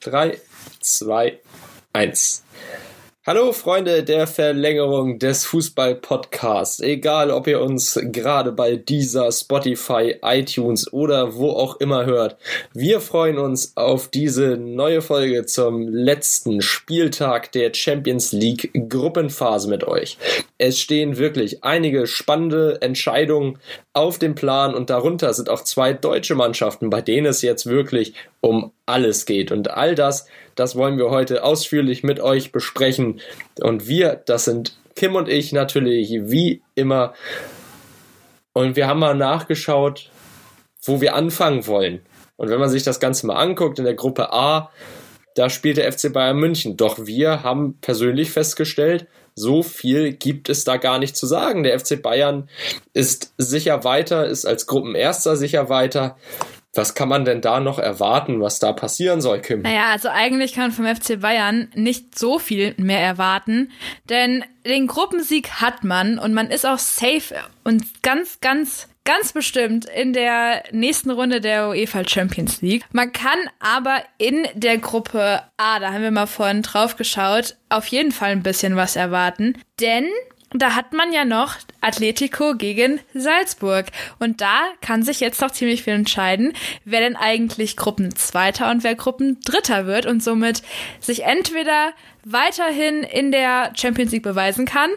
3, 2, 1. Hallo Freunde der Verlängerung des Fußball-Podcasts. Egal, ob ihr uns gerade bei dieser Spotify, iTunes oder wo auch immer hört. Wir freuen uns auf diese neue Folge zum letzten Spieltag der Champions League Gruppenphase mit euch. Es stehen wirklich einige spannende Entscheidungen auf dem Plan und darunter sind auch zwei deutsche Mannschaften, bei denen es jetzt wirklich um alles geht. Und all das, das wollen wir heute ausführlich mit euch besprechen. Und wir, das sind Kim und ich natürlich, wie immer. Und wir haben mal nachgeschaut, wo wir anfangen wollen. Und wenn man sich das Ganze mal anguckt, in der Gruppe A, da spielt der FC Bayern München. Doch wir haben persönlich festgestellt, so viel gibt es da gar nicht zu sagen. Der FC Bayern ist sicher weiter, ist als Gruppenerster sicher weiter. Was kann man denn da noch erwarten, was da passieren soll, Kim? Naja, also eigentlich kann man vom FC Bayern nicht so viel mehr erwarten, denn den Gruppensieg hat man und man ist auch safe und ganz, ganz ganz bestimmt in der nächsten Runde der UEFA Champions League. Man kann aber in der Gruppe A, da haben wir mal vorhin drauf geschaut, auf jeden Fall ein bisschen was erwarten, denn da hat man ja noch Atletico gegen Salzburg. Und da kann sich jetzt noch ziemlich viel entscheiden, wer denn eigentlich Gruppenzweiter und wer Gruppendritter wird und somit sich entweder weiterhin in der Champions League beweisen kann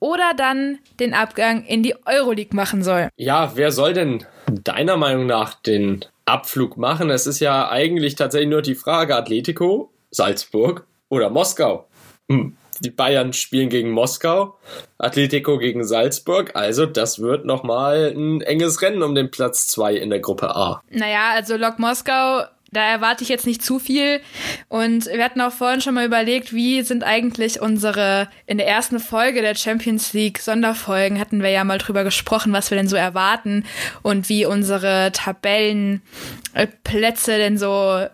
oder dann den Abgang in die Euroleague machen soll. Ja, wer soll denn deiner Meinung nach den Abflug machen? Es ist ja eigentlich tatsächlich nur die Frage Atletico, Salzburg oder Moskau. Hm die Bayern spielen gegen Moskau, Atletico gegen Salzburg. Also das wird nochmal ein enges Rennen um den Platz 2 in der Gruppe A. Naja, also Lok Moskau da erwarte ich jetzt nicht zu viel. Und wir hatten auch vorhin schon mal überlegt, wie sind eigentlich unsere, in der ersten Folge der Champions League Sonderfolgen hatten wir ja mal drüber gesprochen, was wir denn so erwarten und wie unsere Tabellenplätze denn so,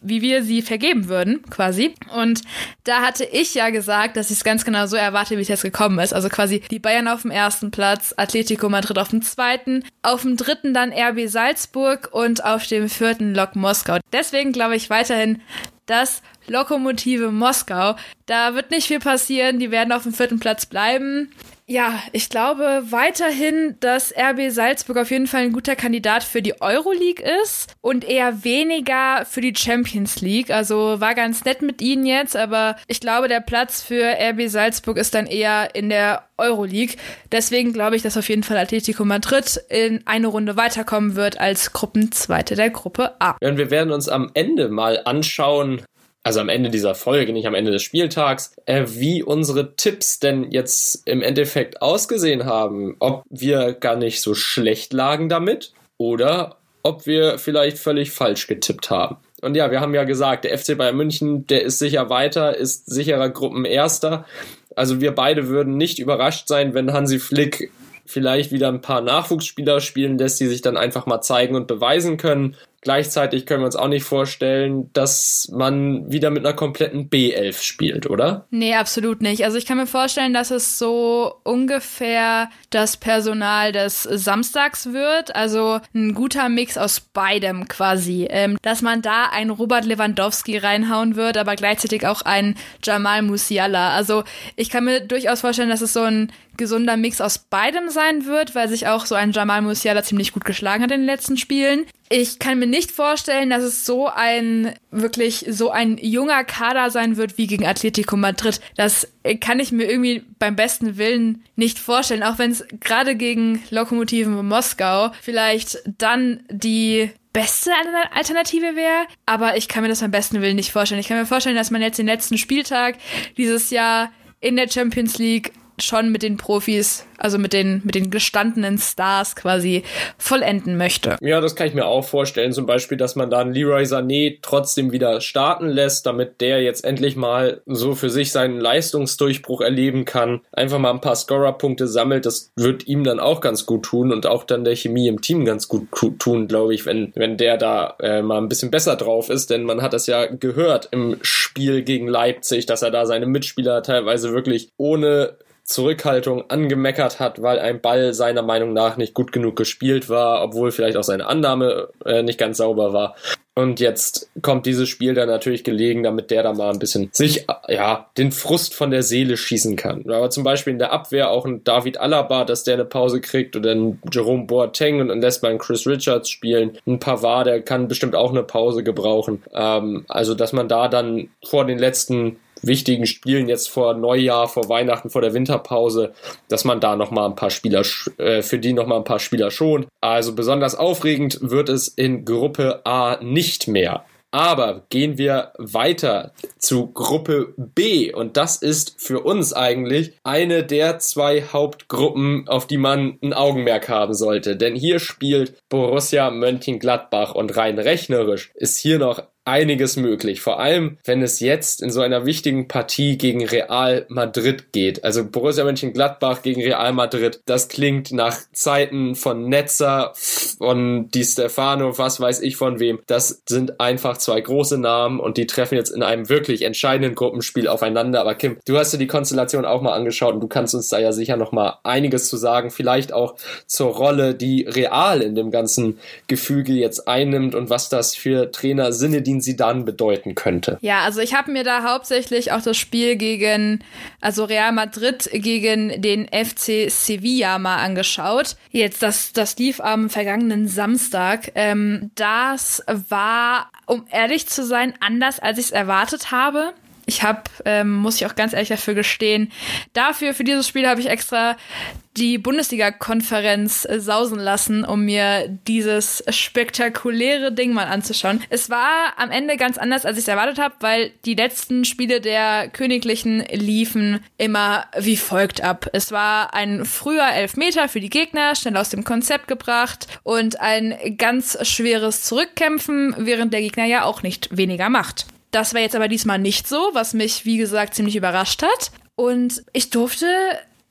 wie wir sie vergeben würden, quasi. Und da hatte ich ja gesagt, dass ich es ganz genau so erwarte, wie es jetzt gekommen ist. Also quasi die Bayern auf dem ersten Platz, Atletico Madrid auf dem zweiten, auf dem dritten dann RB Salzburg und auf dem vierten Lok Moskau. Deswegen glaube ich weiterhin, dass Lokomotive Moskau, da wird nicht viel passieren, die werden auf dem vierten Platz bleiben. Ja, ich glaube weiterhin, dass RB Salzburg auf jeden Fall ein guter Kandidat für die Euroleague ist und eher weniger für die Champions League. Also war ganz nett mit ihnen jetzt, aber ich glaube, der Platz für RB Salzburg ist dann eher in der Euroleague. Deswegen glaube ich, dass auf jeden Fall Atletico Madrid in eine Runde weiterkommen wird als Gruppenzweite der Gruppe A. Und wir werden uns am Ende mal anschauen, also am Ende dieser Folge, nicht am Ende des Spieltags, äh, wie unsere Tipps denn jetzt im Endeffekt ausgesehen haben. Ob wir gar nicht so schlecht lagen damit oder ob wir vielleicht völlig falsch getippt haben. Und ja, wir haben ja gesagt, der FC Bayern München, der ist sicher weiter, ist sicherer Gruppenerster. Also wir beide würden nicht überrascht sein, wenn Hansi Flick vielleicht wieder ein paar Nachwuchsspieler spielen lässt, die sich dann einfach mal zeigen und beweisen können. Gleichzeitig können wir uns auch nicht vorstellen, dass man wieder mit einer kompletten B11 spielt, oder? Nee, absolut nicht. Also ich kann mir vorstellen, dass es so ungefähr das Personal des Samstags wird. Also ein guter Mix aus beidem quasi. Ähm, dass man da einen Robert Lewandowski reinhauen wird, aber gleichzeitig auch einen Jamal Musiala. Also ich kann mir durchaus vorstellen, dass es so ein gesunder Mix aus beidem sein wird, weil sich auch so ein Jamal Musiala ziemlich gut geschlagen hat in den letzten Spielen. Ich kann mir nicht vorstellen, dass es so ein wirklich so ein junger Kader sein wird wie gegen Atletico Madrid. Das kann ich mir irgendwie beim besten Willen nicht vorstellen, auch wenn es gerade gegen Lokomotiven Moskau vielleicht dann die beste Alternative wäre, aber ich kann mir das beim besten Willen nicht vorstellen. Ich kann mir vorstellen, dass man jetzt den letzten Spieltag dieses Jahr in der Champions League schon mit den Profis, also mit den, mit den gestandenen Stars quasi vollenden möchte. Ja, das kann ich mir auch vorstellen. Zum Beispiel, dass man dann Leroy Sané trotzdem wieder starten lässt, damit der jetzt endlich mal so für sich seinen Leistungsdurchbruch erleben kann. Einfach mal ein paar Scorer-Punkte sammelt. Das wird ihm dann auch ganz gut tun und auch dann der Chemie im Team ganz gut tun, glaube ich, wenn, wenn der da äh, mal ein bisschen besser drauf ist. Denn man hat das ja gehört im Spiel gegen Leipzig, dass er da seine Mitspieler teilweise wirklich ohne Zurückhaltung angemeckert hat, weil ein Ball seiner Meinung nach nicht gut genug gespielt war, obwohl vielleicht auch seine Annahme äh, nicht ganz sauber war. Und jetzt kommt dieses Spiel dann natürlich gelegen, damit der da mal ein bisschen sich, ja, den Frust von der Seele schießen kann. Aber zum Beispiel in der Abwehr auch ein David Alaba, dass der eine Pause kriegt oder ein Jerome Boateng und dann lässt man Chris Richards spielen. Ein Pavard, der kann bestimmt auch eine Pause gebrauchen. Ähm, also, dass man da dann vor den letzten wichtigen Spielen jetzt vor Neujahr, vor Weihnachten, vor der Winterpause, dass man da noch mal ein paar Spieler äh, für die noch mal ein paar Spieler schont. Also besonders aufregend wird es in Gruppe A nicht mehr. Aber gehen wir weiter zu Gruppe B und das ist für uns eigentlich eine der zwei Hauptgruppen, auf die man ein Augenmerk haben sollte. Denn hier spielt Borussia Mönchengladbach und rein rechnerisch ist hier noch einiges möglich. Vor allem, wenn es jetzt in so einer wichtigen Partie gegen Real Madrid geht. Also Borussia Mönchengladbach gegen Real Madrid. Das klingt nach Zeiten von Netzer, von Di Stefano, was weiß ich von wem. Das sind einfach zwei große Namen und die treffen jetzt in einem wirklich entscheidenden Gruppenspiel aufeinander. Aber Kim, du hast dir die Konstellation auch mal angeschaut und du kannst uns da ja sicher noch mal einiges zu sagen. Vielleicht auch zur Rolle, die Real in dem ganzen Gefüge jetzt einnimmt und was das für Trainer Sinne, die Zinedine Zidane bedeuten könnte. Ja, also ich habe mir da hauptsächlich auch das Spiel gegen, also Real Madrid gegen den FC Sevilla mal angeschaut. Jetzt, das, das lief am vergangenen Samstag. Ähm, das war, um ehrlich zu sein, anders, als ich es erwartet habe. Ich habe, ähm, muss ich auch ganz ehrlich dafür gestehen, dafür, für dieses Spiel habe ich extra die Bundesliga-Konferenz äh, sausen lassen, um mir dieses spektakuläre Ding mal anzuschauen. Es war am Ende ganz anders, als ich es erwartet habe, weil die letzten Spiele der Königlichen liefen immer wie folgt ab. Es war ein früher Elfmeter für die Gegner, schnell aus dem Konzept gebracht und ein ganz schweres Zurückkämpfen, während der Gegner ja auch nicht weniger macht. Das war jetzt aber diesmal nicht so, was mich, wie gesagt, ziemlich überrascht hat. Und ich durfte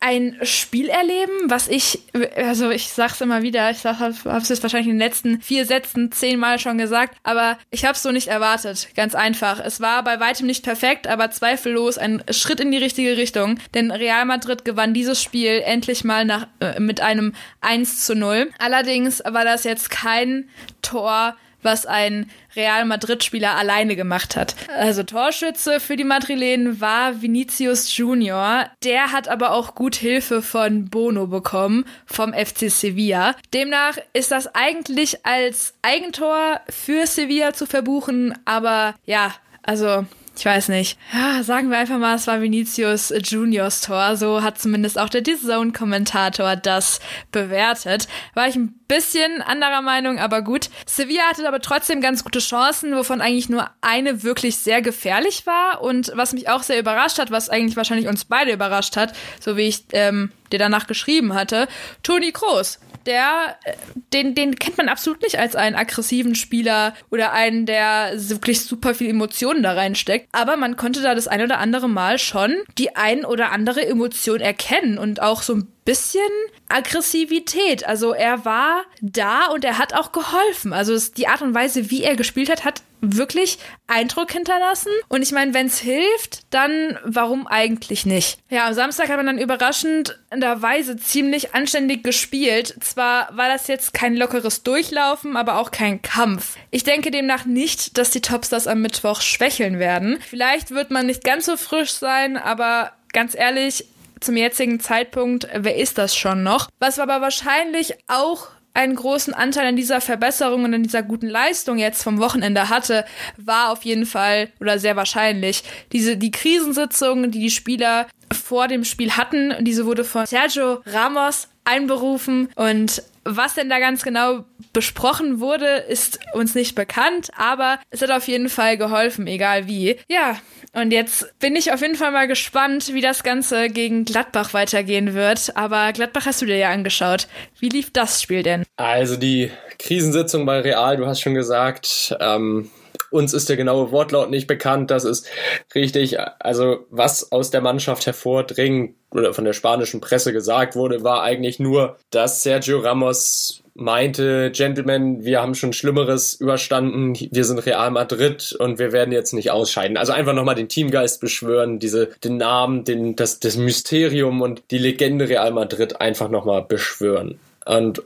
ein Spiel erleben, was ich, also ich sag's immer wieder, ich sag, hab's jetzt wahrscheinlich in den letzten vier Sätzen zehnmal schon gesagt, aber ich hab's so nicht erwartet. Ganz einfach. Es war bei weitem nicht perfekt, aber zweifellos ein Schritt in die richtige Richtung, denn Real Madrid gewann dieses Spiel endlich mal nach, äh, mit einem 1 zu 0. Allerdings war das jetzt kein Tor, was ein Real Madrid-Spieler alleine gemacht hat. Also Torschütze für die Madrilenen war Vinicius Junior. Der hat aber auch gut Hilfe von Bono bekommen vom FC Sevilla. Demnach ist das eigentlich als Eigentor für Sevilla zu verbuchen, aber ja, also ich weiß nicht. Ja, sagen wir einfach mal, es war Vinicius Juniors Tor. So hat zumindest auch der DAZN-Kommentator das bewertet. War ich ein bisschen anderer Meinung, aber gut. Sevilla hatte aber trotzdem ganz gute Chancen, wovon eigentlich nur eine wirklich sehr gefährlich war. Und was mich auch sehr überrascht hat, was eigentlich wahrscheinlich uns beide überrascht hat, so wie ich ähm, dir danach geschrieben hatte, Toni Kroos der, äh, den, den kennt man absolut nicht als einen aggressiven Spieler oder einen, der wirklich super viel Emotionen da reinsteckt. Aber man konnte da das ein oder andere Mal schon die ein oder andere Emotion erkennen und auch so ein bisschen Aggressivität. Also er war da und er hat auch geholfen. Also die Art und Weise, wie er gespielt hat, hat wirklich Eindruck hinterlassen. Und ich meine, wenn es hilft, dann warum eigentlich nicht? Ja, am Samstag hat man dann überraschenderweise ziemlich anständig gespielt. Zwar war das jetzt kein lockeres Durchlaufen, aber auch kein Kampf. Ich denke demnach nicht, dass die Topstars am Mittwoch schwächeln werden. Vielleicht wird man nicht ganz so frisch sein, aber ganz ehrlich, zum jetzigen Zeitpunkt, wer ist das schon noch? Was aber wahrscheinlich auch einen großen Anteil an dieser Verbesserung und an dieser guten Leistung jetzt vom Wochenende hatte, war auf jeden Fall oder sehr wahrscheinlich diese die Krisensitzung, die die Spieler vor dem Spiel hatten. Diese wurde von Sergio Ramos einberufen und was denn da ganz genau besprochen wurde, ist uns nicht bekannt, aber es hat auf jeden Fall geholfen, egal wie. Ja, und jetzt bin ich auf jeden Fall mal gespannt, wie das Ganze gegen Gladbach weitergehen wird. Aber Gladbach hast du dir ja angeschaut. Wie lief das Spiel denn? Also die Krisensitzung bei Real, du hast schon gesagt, ähm, uns ist der genaue Wortlaut nicht bekannt. Das ist richtig. Also was aus der Mannschaft hervordringt oder von der spanischen Presse gesagt wurde, war eigentlich nur, dass Sergio Ramos meinte, Gentlemen, wir haben schon Schlimmeres überstanden, wir sind Real Madrid und wir werden jetzt nicht ausscheiden. Also einfach nochmal den Teamgeist beschwören, diese, den Namen, den, das, das Mysterium und die Legende Real Madrid einfach nochmal beschwören. Und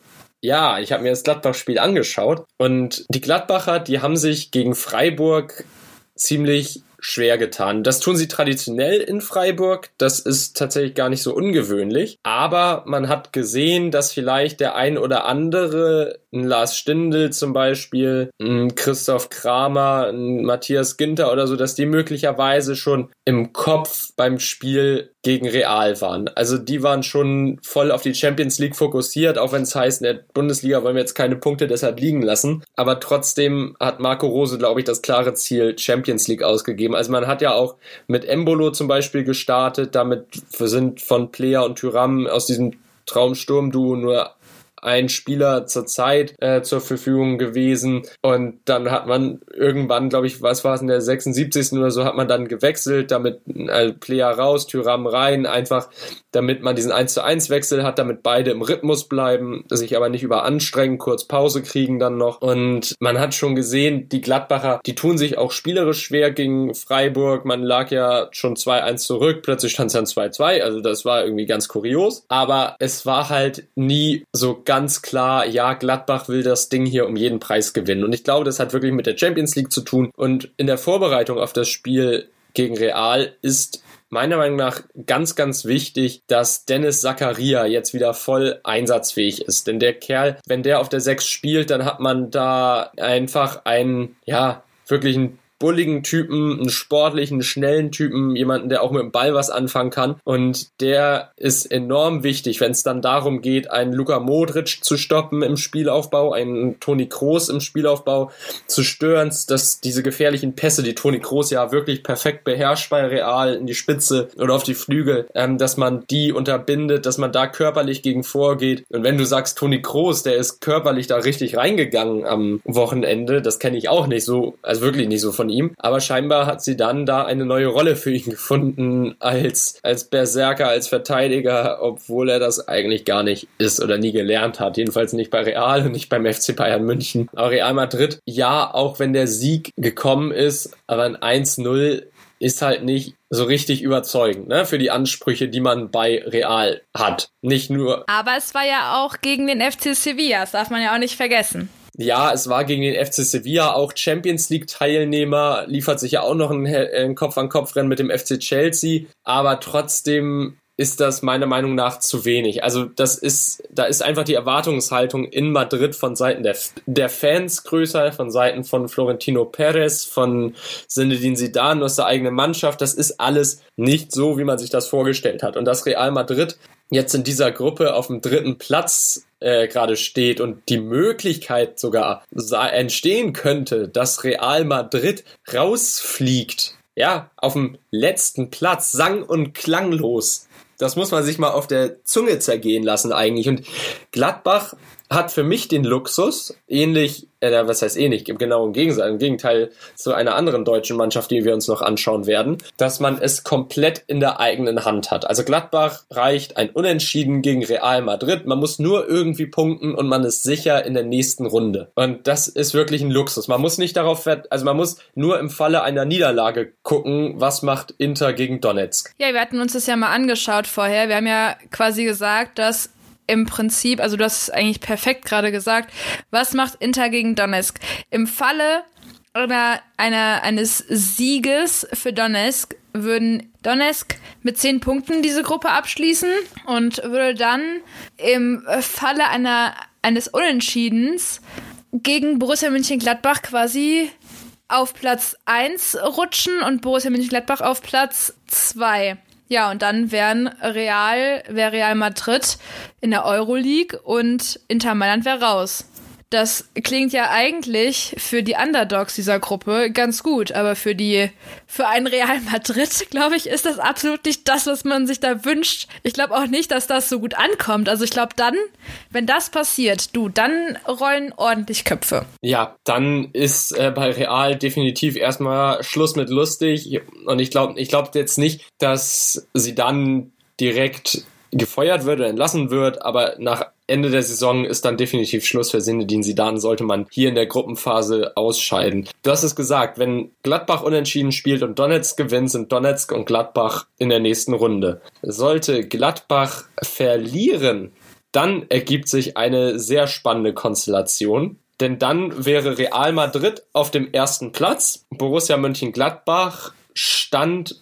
Ja, ich habe mir das Gladbach-Spiel angeschaut und die Gladbacher, die haben sich gegen Freiburg ziemlich schwer getan. Das tun sie traditionell in Freiburg. Das ist tatsächlich gar nicht so ungewöhnlich. Aber man hat gesehen, dass vielleicht der ein oder andere, ein Lars Stindl zum Beispiel, ein Christoph Kramer, ein Matthias Ginter oder so, dass die möglicherweise schon im Kopf beim Spiel gegen Real waren. Also die waren schon voll auf die Champions League fokussiert, auch wenn es heißt, in der Bundesliga wollen wir jetzt keine Punkte deshalb liegen lassen. Aber trotzdem hat Marco Rose, glaube ich, das klare Ziel Champions League ausgegeben. Also man hat ja auch mit Embolo zum Beispiel gestartet, damit sind von Player und Tyram aus diesem Traumsturm-Duo nur ein Spieler zur Zeit äh, zur Verfügung gewesen. Und dann hat man irgendwann, glaube ich, was war es in der 76. oder so, hat man dann gewechselt, damit äh, Player raus, Tyram rein, einfach damit man diesen 1 zu 1 Wechsel hat, damit beide im Rhythmus bleiben, sich aber nicht überanstrengen, kurz Pause kriegen dann noch. Und man hat schon gesehen, die Gladbacher, die tun sich auch spielerisch schwer gegen Freiburg. Man lag ja schon 2-1 zurück, plötzlich stand es dann 2-2, also das war irgendwie ganz kurios. Aber es war halt nie so ganz klar, ja, Gladbach will das Ding hier um jeden Preis gewinnen. Und ich glaube, das hat wirklich mit der Champions League zu tun. Und in der Vorbereitung auf das Spiel gegen Real ist meiner Meinung nach ganz, ganz wichtig, dass Dennis Zakaria jetzt wieder voll einsatzfähig ist. Denn der Kerl, wenn der auf der 6 spielt, dann hat man da einfach einen, ja, wirklich einen bulligen Typen, einen sportlichen, schnellen Typen, jemanden, der auch mit dem Ball was anfangen kann. Und der ist enorm wichtig, wenn es dann darum geht, einen Luka Modric zu stoppen im Spielaufbau, einen Toni Kroos im Spielaufbau zu stören, dass diese gefährlichen Pässe, die Toni Kroos ja wirklich perfekt beherrscht bei Real in die Spitze oder auf die Flügel, ähm, dass man die unterbindet, dass man da körperlich gegen vorgeht. Und wenn du sagst, Toni Kroos, der ist körperlich da richtig reingegangen am Wochenende, das kenne ich auch nicht so, also wirklich nicht so von von ihm. Aber scheinbar hat sie dann da eine neue Rolle für ihn gefunden als, als Berserker, als Verteidiger, obwohl er das eigentlich gar nicht ist oder nie gelernt hat. Jedenfalls nicht bei Real und nicht beim FC Bayern München. Aber Real Madrid, ja, auch wenn der Sieg gekommen ist, aber ein 1-0 ist halt nicht so richtig überzeugend, ne, für die Ansprüche, die man bei Real hat. Nicht nur. Aber es war ja auch gegen den FC Sevilla, das darf man ja auch nicht vergessen. Ja, es war gegen den FC Sevilla auch Champions League Teilnehmer, liefert sich ja auch noch ein, ein Kopf-an-Kopf-Rennen mit dem FC Chelsea, aber trotzdem ist das meiner Meinung nach zu wenig. Also das ist, da ist einfach die Erwartungshaltung in Madrid von Seiten der, der Fans größer, von Seiten von Florentino Perez, von Zinedine Zidane aus der eigenen Mannschaft. Das ist alles nicht so, wie man sich das vorgestellt hat. Und das Real Madrid jetzt in dieser Gruppe auf dem dritten Platz äh, gerade steht und die Möglichkeit sogar entstehen könnte, dass Real Madrid rausfliegt, ja, auf dem letzten Platz, sang- und klanglos. Das muss man sich mal auf der Zunge zergehen lassen eigentlich. Und Gladbach hat für mich den Luxus, ähnlich, äh, was heißt ähnlich, genau im Gegenteil, im Gegenteil zu einer anderen deutschen Mannschaft, die wir uns noch anschauen werden, dass man es komplett in der eigenen Hand hat. Also Gladbach reicht ein Unentschieden gegen Real Madrid. Man muss nur irgendwie punkten und man ist sicher in der nächsten Runde. Und das ist wirklich ein Luxus. Man muss nicht darauf, also man muss nur im Falle einer Niederlage gucken, was macht Inter gegen Donetsk. Ja, wir hatten uns das ja mal angeschaut vorher. Wir haben ja quasi gesagt, dass im Prinzip, also du hast es eigentlich perfekt gerade gesagt, was macht Inter gegen Donetsk? Im Falle einer, einer, eines Sieges für Donetsk würden Donetsk mit zehn Punkten diese Gruppe abschließen und würde dann im Falle einer, eines Unentschiedens gegen Borussia Mönchengladbach quasi auf Platz 1 rutschen und Borussia Mönchengladbach auf Platz 2. Ja, und dann wären Real, wäre Real Madrid in der Euroleague und Inter Mailand wäre raus. Das klingt ja eigentlich für die Underdogs dieser Gruppe ganz gut, aber für die, für ein Real Madrid, glaube ich, ist das absolut nicht das, was man sich da wünscht. Ich glaube auch nicht, dass das so gut ankommt. Also ich glaube dann, wenn das passiert, du, dann rollen ordentlich Köpfe. Ja, dann ist äh, bei Real definitiv erstmal Schluss mit lustig. Und ich glaube, ich glaube jetzt nicht, dass sie dann direkt gefeuert wird oder entlassen wird, aber nach Ende der Saison ist dann definitiv Schluss für Sinedin Sidan, sollte man hier in der Gruppenphase ausscheiden. Du hast es gesagt, wenn Gladbach unentschieden spielt und Donetsk gewinnt, sind Donetsk und Gladbach in der nächsten Runde. Sollte Gladbach verlieren, dann ergibt sich eine sehr spannende Konstellation. Denn dann wäre Real Madrid auf dem ersten Platz. Borussia Mönchengladbach stand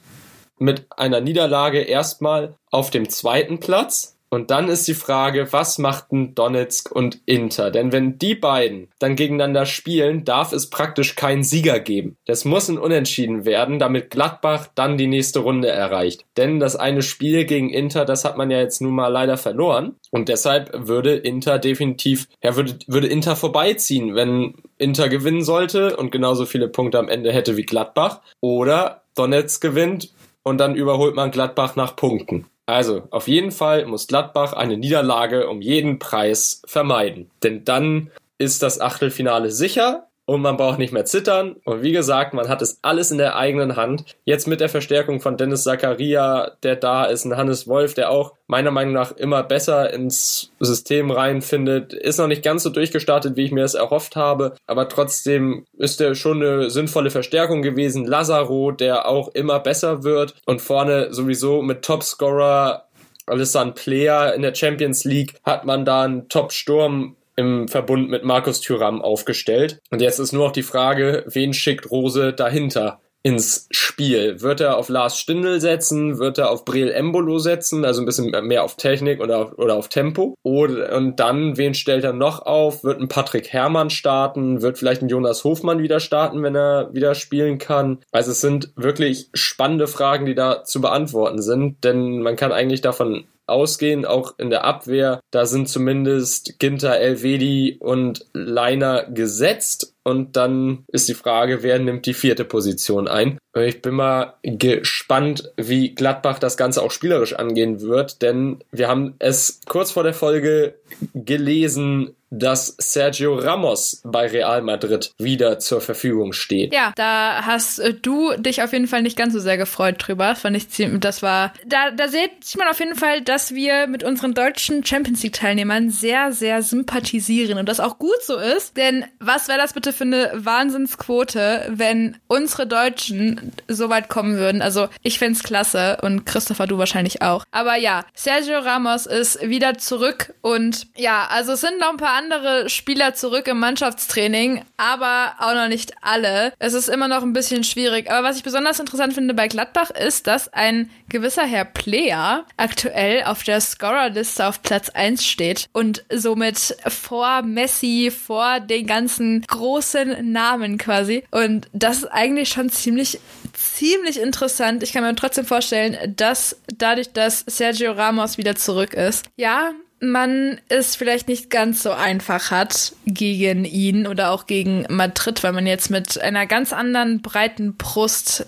mit einer Niederlage erstmal auf dem zweiten Platz. Und dann ist die Frage, was machten Donetsk und Inter? Denn wenn die beiden dann gegeneinander spielen, darf es praktisch keinen Sieger geben. Das muss ein Unentschieden werden, damit Gladbach dann die nächste Runde erreicht. Denn das eine Spiel gegen Inter, das hat man ja jetzt nun mal leider verloren. Und deshalb würde Inter definitiv, ja, würde, würde Inter vorbeiziehen, wenn Inter gewinnen sollte und genauso viele Punkte am Ende hätte wie Gladbach. Oder Donetsk gewinnt und dann überholt man Gladbach nach Punkten. Also, auf jeden Fall muss Gladbach eine Niederlage um jeden Preis vermeiden. Denn dann ist das Achtelfinale sicher und man braucht nicht mehr zittern. Und wie gesagt, man hat es alles in der eigenen Hand. Jetzt mit der Verstärkung von Dennis Zakaria, der da ist, ein Hannes Wolf, der auch meiner Meinung nach immer besser ins System reinfindet. Ist noch nicht ganz so durchgestartet, wie ich mir das erhofft habe, aber trotzdem ist er schon eine sinnvolle Verstärkung gewesen. Lazaro, der auch immer besser wird und vorne sowieso mit Topscorer Alessandro Player in der Champions League hat man da einen Top-Sturm im Verbund mit Markus Thüram aufgestellt. Und jetzt ist nur noch die Frage, wen schickt Rose dahinter? ins Spiel? Wird er auf Lars Stindl setzen? Wird er auf Breel Embolo setzen? Also ein bisschen mehr auf Technik oder auf, oder auf Tempo? Oder, und dann, wen stellt er noch auf? Wird ein Patrick Herrmann starten? Wird vielleicht ein Jonas Hofmann wieder starten, wenn er wieder spielen kann? Also es sind wirklich spannende Fragen, die da zu beantworten sind, denn man kann eigentlich davon ausgehen, auch in der Abwehr. Da sind zumindest Ginter, Elvedi und Leiner gesetzt. Und dann ist die Frage, wer nimmt die vierte Position ein? Ich bin mal gespannt, wie Gladbach das Ganze auch spielerisch angehen wird, denn wir haben es kurz vor der Folge gelesen, dass Sergio Ramos bei Real Madrid wieder zur Verfügung steht. Ja, da hast äh, du dich auf jeden Fall nicht ganz so sehr gefreut drüber. Fand ich ziemlich, das war, da, da sieht man auf jeden Fall, dass wir mit unseren deutschen Champions League Teilnehmern sehr, sehr sympathisieren und das auch gut so ist. Denn was wäre das bitte für eine Wahnsinnsquote, wenn unsere Deutschen so weit kommen würden? Also ich find's klasse und Christopher, du wahrscheinlich auch. Aber ja, Sergio Ramos ist wieder zurück und ja, also es sind noch ein paar andere Spieler zurück im Mannschaftstraining, aber auch noch nicht alle. Es ist immer noch ein bisschen schwierig. Aber was ich besonders interessant finde bei Gladbach ist, dass ein gewisser Herr Player aktuell auf der Scorerliste auf Platz 1 steht und somit vor Messi, vor den ganzen großen Namen quasi. Und das ist eigentlich schon ziemlich ziemlich interessant. Ich kann mir trotzdem vorstellen, dass dadurch, dass Sergio Ramos wieder zurück ist, ja, man es vielleicht nicht ganz so einfach hat gegen ihn oder auch gegen Madrid, weil man jetzt mit einer ganz anderen breiten Brust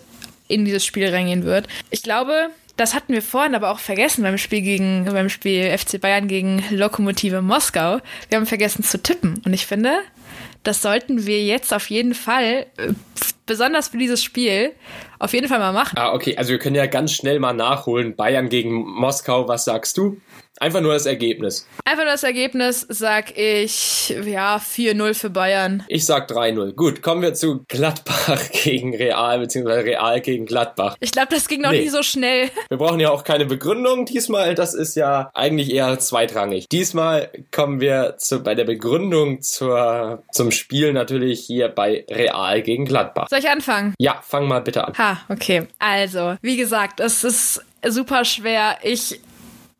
in dieses Spiel reingehen wird. Ich glaube, das hatten wir vorhin aber auch vergessen beim Spiel gegen, beim Spiel FC Bayern gegen Lokomotive Moskau. Wir haben vergessen zu tippen. Und ich finde, das sollten wir jetzt auf jeden Fall, äh, besonders für dieses Spiel, auf jeden Fall mal machen. Ah, okay. Also wir können ja ganz schnell mal nachholen. Bayern gegen Moskau, was sagst du? Einfach nur das Ergebnis. Einfach nur das Ergebnis, sag ich, ja, 4-0 für Bayern. Ich sag 3-0. Gut, kommen wir zu Gladbach gegen Real, beziehungsweise Real gegen Gladbach. Ich glaube, das ging noch nee. nie so schnell. Wir brauchen ja auch keine Begründung diesmal. Das ist ja eigentlich eher zweitrangig. Diesmal kommen wir zu, bei der Begründung zur, zum Spiel natürlich hier bei Real gegen Gladbach. Soll ich anfangen? Ja, fang mal bitte an. Ha, okay. Also, wie gesagt, es ist super schwer. Ich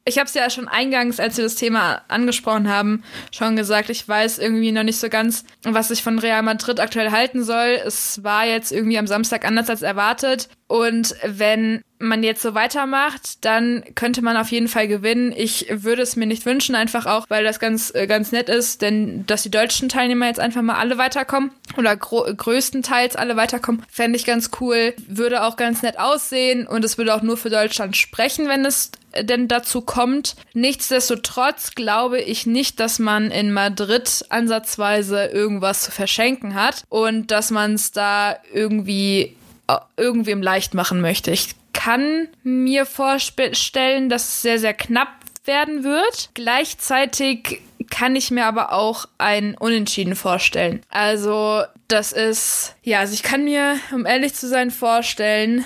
ich habe es ja schon eingangs, als wir das Thema angesprochen haben, schon gesagt, ich weiß irgendwie noch nicht so ganz, was ich von Real Madrid aktuell halten soll. Es war jetzt irgendwie am Samstag anders als erwartet. Und wenn man jetzt so weitermacht, dann könnte man auf jeden Fall gewinnen. Ich würde es mir nicht wünschen, einfach auch, weil das ganz, äh, ganz nett ist, denn dass die deutschen Teilnehmer jetzt einfach mal alle weiterkommen oder größtenteils alle weiterkommen, fände ich ganz cool. Würde auch ganz nett aussehen und es würde auch nur für Deutschland sprechen, wenn es denn dazu kommt. Nichtsdestotrotz glaube ich nicht, dass man in Madrid ansatzweise irgendwas zu verschenken hat und dass man es da irgendwie äh, irgendwem leicht machen möchte. Ich kann mir vorstellen, dass es sehr, sehr knapp werden wird. Gleichzeitig kann ich mir aber auch ein Unentschieden vorstellen. Also, das ist, ja, also ich kann mir, um ehrlich zu sein, vorstellen,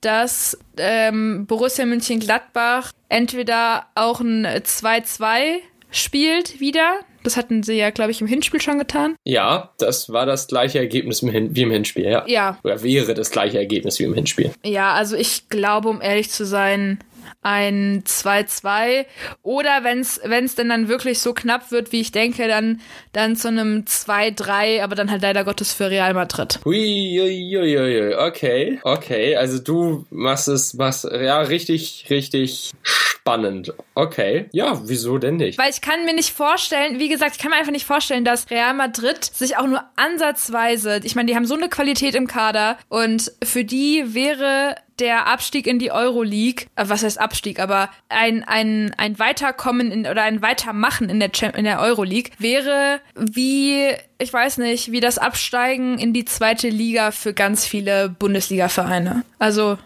dass ähm, Borussia München-Gladbach entweder auch ein 2-2 spielt wieder. Das hatten sie ja, glaube ich, im Hinspiel schon getan. Ja, das war das gleiche Ergebnis wie im Hinspiel, ja. Ja. Oder wäre das gleiche Ergebnis wie im Hinspiel. Ja, also ich glaube, um ehrlich zu sein, ein 2-2 oder wenn es denn dann wirklich so knapp wird, wie ich denke, dann, dann zu einem 2-3, aber dann halt leider Gottes für Real Madrid. Hui, okay, okay, also du machst es, machst, ja, richtig, richtig spannend. Okay, ja, wieso denn nicht? Weil ich kann mir nicht vorstellen, wie gesagt, ich kann mir einfach nicht vorstellen, dass Real Madrid sich auch nur ansatzweise, ich meine, die haben so eine Qualität im Kader und für die wäre der Abstieg in die Euroleague, äh, was heißt Abstieg, aber ein, ein, ein Weiterkommen in, oder ein Weitermachen in der, in der Euroleague wäre wie, ich weiß nicht, wie das Absteigen in die zweite Liga für ganz viele Bundesliga-Vereine. Also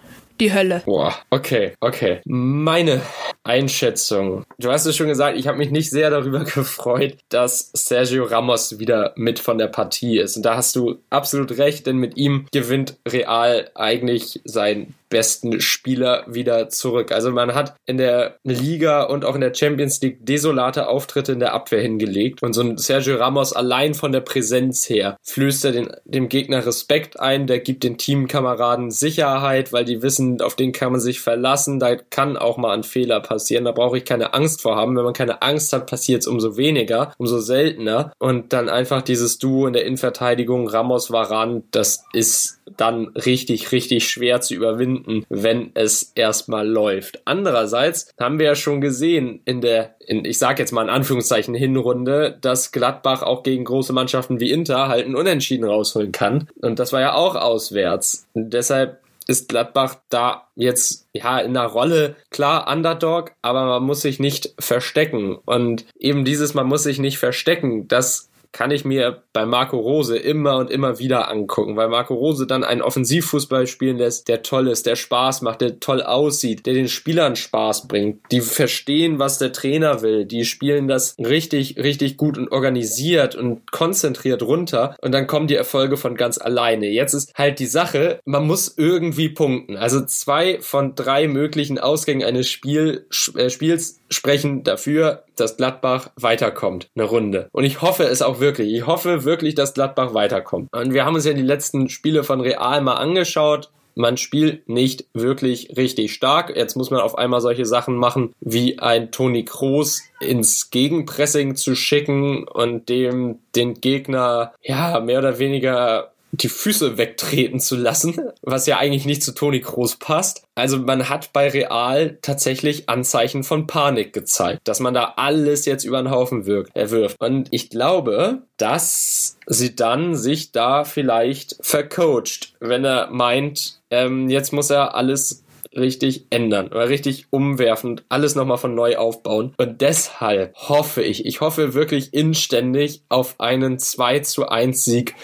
die Hölle. Boah, okay, okay. Meine Einschätzung. Du hast es schon gesagt, ich habe mich nicht sehr darüber gefreut, dass Sergio Ramos wieder mit von der Partie ist. Und da hast du absolut recht, denn mit ihm gewinnt Real eigentlich sein besten Spieler wieder zurück. Also man hat in der Liga und auch in der Champions League desolate Auftritte in der Abwehr hingelegt und so ein Sergio Ramos allein von der Präsenz her flößt er den, dem Gegner Respekt ein, der gibt den Teamkameraden Sicherheit, weil die wissen, auf den kann man sich verlassen, da kann auch mal ein Fehler passieren, da brauche ich keine Angst vor haben. Wenn man keine Angst hat, passiert es umso weniger, umso seltener und dann einfach dieses Duo in der Innenverteidigung Ramos-Varan, das ist dann richtig, richtig schwer zu überwinden, wenn es erstmal läuft. Andererseits haben wir ja schon gesehen in der, in, ich sage jetzt mal in Anführungszeichen Hinrunde, dass Gladbach auch gegen große Mannschaften wie Inter halt einen Unentschieden rausholen kann. Und das war ja auch auswärts. Und deshalb ist Gladbach da jetzt ja in der Rolle klar Underdog, aber man muss sich nicht verstecken und eben dieses man muss sich nicht verstecken, das kann ich mir bei Marco Rose immer und immer wieder angucken, weil Marco Rose dann einen Offensivfußball spielen lässt, der toll ist, der Spaß macht, der toll aussieht, der den Spielern Spaß bringt. Die verstehen, was der Trainer will. Die spielen das richtig, richtig gut und organisiert und konzentriert runter und dann kommen die Erfolge von ganz alleine. Jetzt ist halt die Sache, man muss irgendwie punkten. Also zwei von drei möglichen Ausgängen eines Spiel, äh, Spiels sprechen dafür, dass Gladbach weiterkommt, eine Runde. Und ich hoffe es auch wirklich. Ich hoffe wirklich, dass Gladbach weiterkommt. Und wir haben uns ja die letzten Spiele von Real mal angeschaut. Man spielt nicht wirklich richtig stark. Jetzt muss man auf einmal solche Sachen machen, wie ein Toni Kroos ins Gegenpressing zu schicken und dem den Gegner ja mehr oder weniger die Füße wegtreten zu lassen, was ja eigentlich nicht zu Toni Kroos passt. Also man hat bei Real tatsächlich Anzeichen von Panik gezeigt, dass man da alles jetzt über den Haufen wirkt, erwirft. Und ich glaube, dass sie dann sich da vielleicht vercoacht, wenn er meint, ähm, jetzt muss er alles richtig ändern oder richtig umwerfen, alles nochmal von neu aufbauen. Und deshalb hoffe ich, ich hoffe wirklich inständig auf einen 2 zu 1 Sieg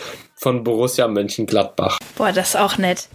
von Borussia Mönchengladbach. Boah, das ist auch nett.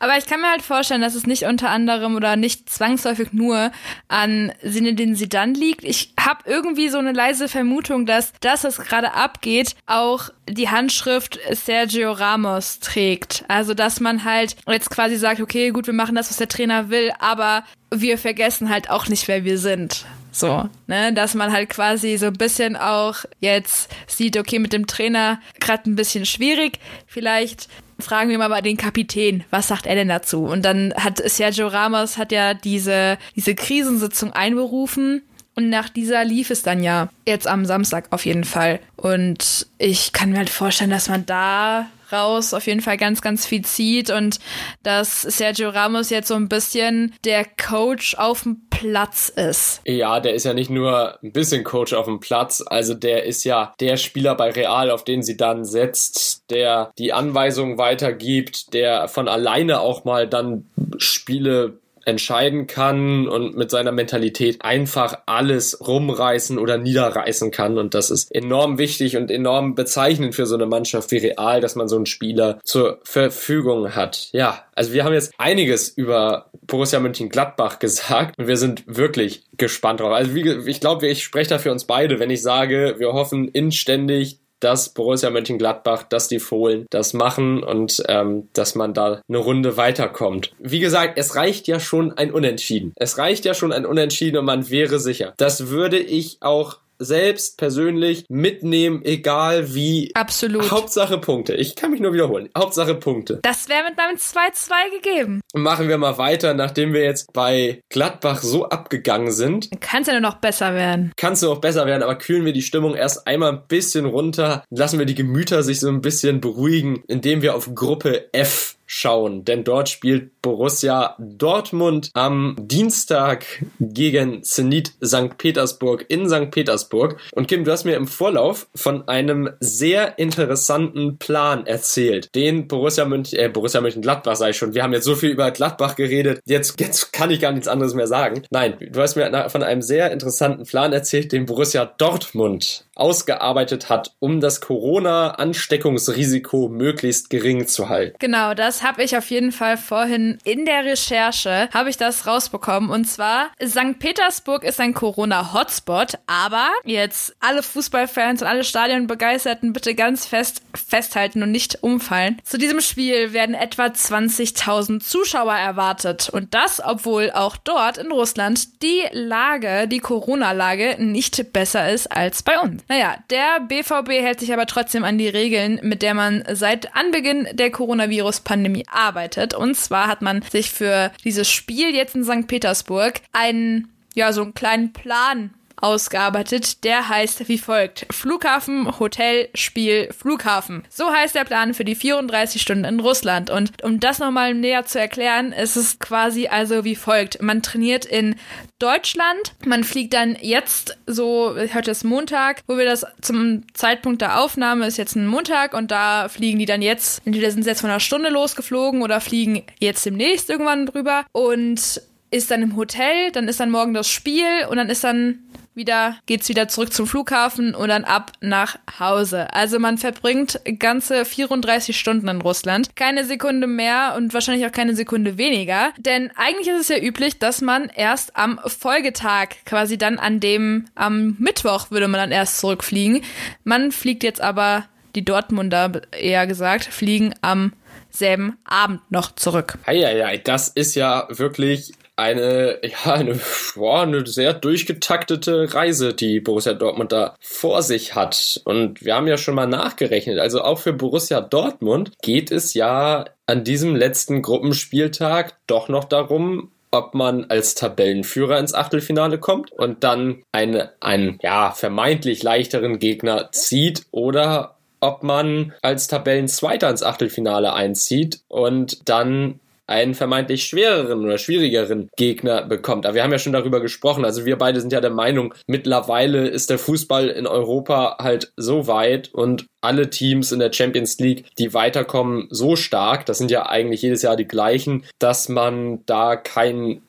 Aber ich kann mir halt vorstellen, dass es nicht unter anderem oder nicht zwangsläufig nur an Sinne, sie dann liegt. Ich habe irgendwie so eine leise Vermutung, dass das, was gerade abgeht, auch die Handschrift Sergio Ramos trägt. Also, dass man halt jetzt quasi sagt, okay, gut, wir machen das, was der Trainer will, aber wir vergessen halt auch nicht, wer wir sind. So, ne, dass man halt quasi so ein bisschen auch jetzt sieht, okay, mit dem Trainer gerade ein bisschen schwierig. Vielleicht fragen wir mal bei den Kapitän, was sagt er denn dazu? Und dann hat Sergio Ramos hat ja diese, diese Krisensitzung einberufen. Und nach dieser lief es dann ja jetzt am Samstag auf jeden Fall. Und ich kann mir halt vorstellen, dass man da raus auf jeden Fall ganz, ganz viel zieht und dass Sergio Ramos jetzt so ein bisschen der Coach auf dem Platz ist. Ja, der ist ja nicht nur ein bisschen Coach auf dem Platz, also der ist ja der Spieler bei Real, auf den sie dann setzt, der die Anweisungen weitergibt, der von alleine auch mal dann Spiele entscheiden kann und mit seiner Mentalität einfach alles rumreißen oder niederreißen kann. Und das ist enorm wichtig und enorm bezeichnend für so eine Mannschaft wie Real, dass man so einen Spieler zur Verfügung hat. Ja, also wir haben jetzt einiges über Borussia Mönchengladbach gesagt und wir sind wirklich gespannt drauf. Also wie, ich glaube, ich spreche da für uns beide, wenn ich sage, wir hoffen inständig, dass Borussia Mönchengladbach, dass die Fohlen das machen und ähm, dass man da eine Runde weiterkommt. Wie gesagt, es reicht ja schon ein Unentschieden. Es reicht ja schon ein Unentschieden und man wäre sicher. Das würde ich auch selbst persönlich mitnehmen, egal wie. Absolut. Hauptsache Punkte. Ich kann mich nur wiederholen. Hauptsache Punkte. Das wäre mit meinem 2-2 gegeben. Machen wir mal weiter, nachdem wir jetzt bei Gladbach so abgegangen sind. Kann es ja nur noch besser werden. Kann es nur noch besser werden, aber kühlen wir die Stimmung erst einmal ein bisschen runter. Lassen wir die Gemüter sich so ein bisschen beruhigen, indem wir auf Gruppe F schauen, denn dort spielt Borussia Dortmund am Dienstag gegen Zenit St. Petersburg in St. Petersburg. Und Kim, du hast mir im Vorlauf von einem sehr interessanten Plan erzählt, den Borussia München, äh, Borussia Mönchengladbach sei schon. Wir haben jetzt so viel über Gladbach geredet, jetzt, jetzt kann ich gar nichts anderes mehr sagen. Nein, du hast mir von einem sehr interessanten Plan erzählt, den Borussia Dortmund ausgearbeitet hat, um das Corona-Ansteckungsrisiko möglichst gering zu halten. Genau, das habe ich auf jeden Fall vorhin in der Recherche, habe ich das rausbekommen. Und zwar, St. Petersburg ist ein Corona-Hotspot, aber jetzt alle Fußballfans und alle Stadionbegeisterten bitte ganz fest festhalten und nicht umfallen. Zu diesem Spiel werden etwa 20.000 Zuschauer erwartet. Und das, obwohl auch dort in Russland die Lage, die Corona-Lage nicht besser ist als bei uns. Naja, der BVB hält sich aber trotzdem an die Regeln, mit der man seit Anbeginn der Coronavirus-Pandemie arbeitet. Und zwar hat man sich für dieses Spiel jetzt in St. Petersburg einen, ja, so einen kleinen Plan ausgearbeitet. Der heißt wie folgt. Flughafen, Hotel, Spiel, Flughafen. So heißt der Plan für die 34 Stunden in Russland. Und um das nochmal näher zu erklären, ist es quasi also wie folgt. Man trainiert in Deutschland. Man fliegt dann jetzt so, heute ist Montag, wo wir das zum Zeitpunkt der Aufnahme ist jetzt ein Montag und da fliegen die dann jetzt, entweder sind sie jetzt von einer Stunde losgeflogen oder fliegen jetzt demnächst irgendwann drüber und ist dann im Hotel, dann ist dann morgen das Spiel und dann ist dann wieder, geht's wieder zurück zum Flughafen und dann ab nach Hause. Also man verbringt ganze 34 Stunden in Russland. Keine Sekunde mehr und wahrscheinlich auch keine Sekunde weniger. Denn eigentlich ist es ja üblich, dass man erst am Folgetag, quasi dann an dem, am Mittwoch würde man dann erst zurückfliegen. Man fliegt jetzt aber, die Dortmunder eher gesagt, fliegen am selben Abend noch zurück. Eieiei, das ist ja wirklich eine, ja, eine, boah, eine sehr durchgetaktete Reise, die Borussia Dortmund da vor sich hat. Und wir haben ja schon mal nachgerechnet. Also auch für Borussia Dortmund geht es ja an diesem letzten Gruppenspieltag doch noch darum, ob man als Tabellenführer ins Achtelfinale kommt und dann eine, einen, ja, vermeintlich leichteren Gegner zieht oder ob man als Tabellenzweiter ins Achtelfinale einzieht und dann einen vermeintlich schwereren oder schwierigeren Gegner bekommt. Aber wir haben ja schon darüber gesprochen. Also wir beide sind ja der Meinung, mittlerweile ist der Fußball in Europa halt so weit und alle Teams in der Champions League, die weiterkommen, so stark, das sind ja eigentlich jedes Jahr die gleichen, dass man da keinen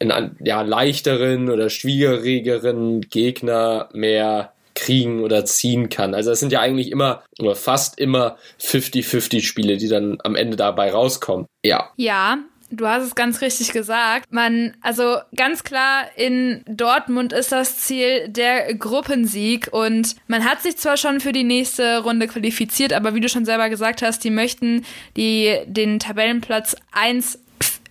ja, leichteren oder schwierigeren Gegner mehr kriegen oder ziehen kann. Also es sind ja eigentlich immer oder fast immer 50-50 Spiele, die dann am Ende dabei rauskommen. Ja. Ja, Du hast es ganz richtig gesagt. Man, also ganz klar, in Dortmund ist das Ziel der Gruppensieg und man hat sich zwar schon für die nächste Runde qualifiziert, aber wie du schon selber gesagt hast, die möchten die, den Tabellenplatz 1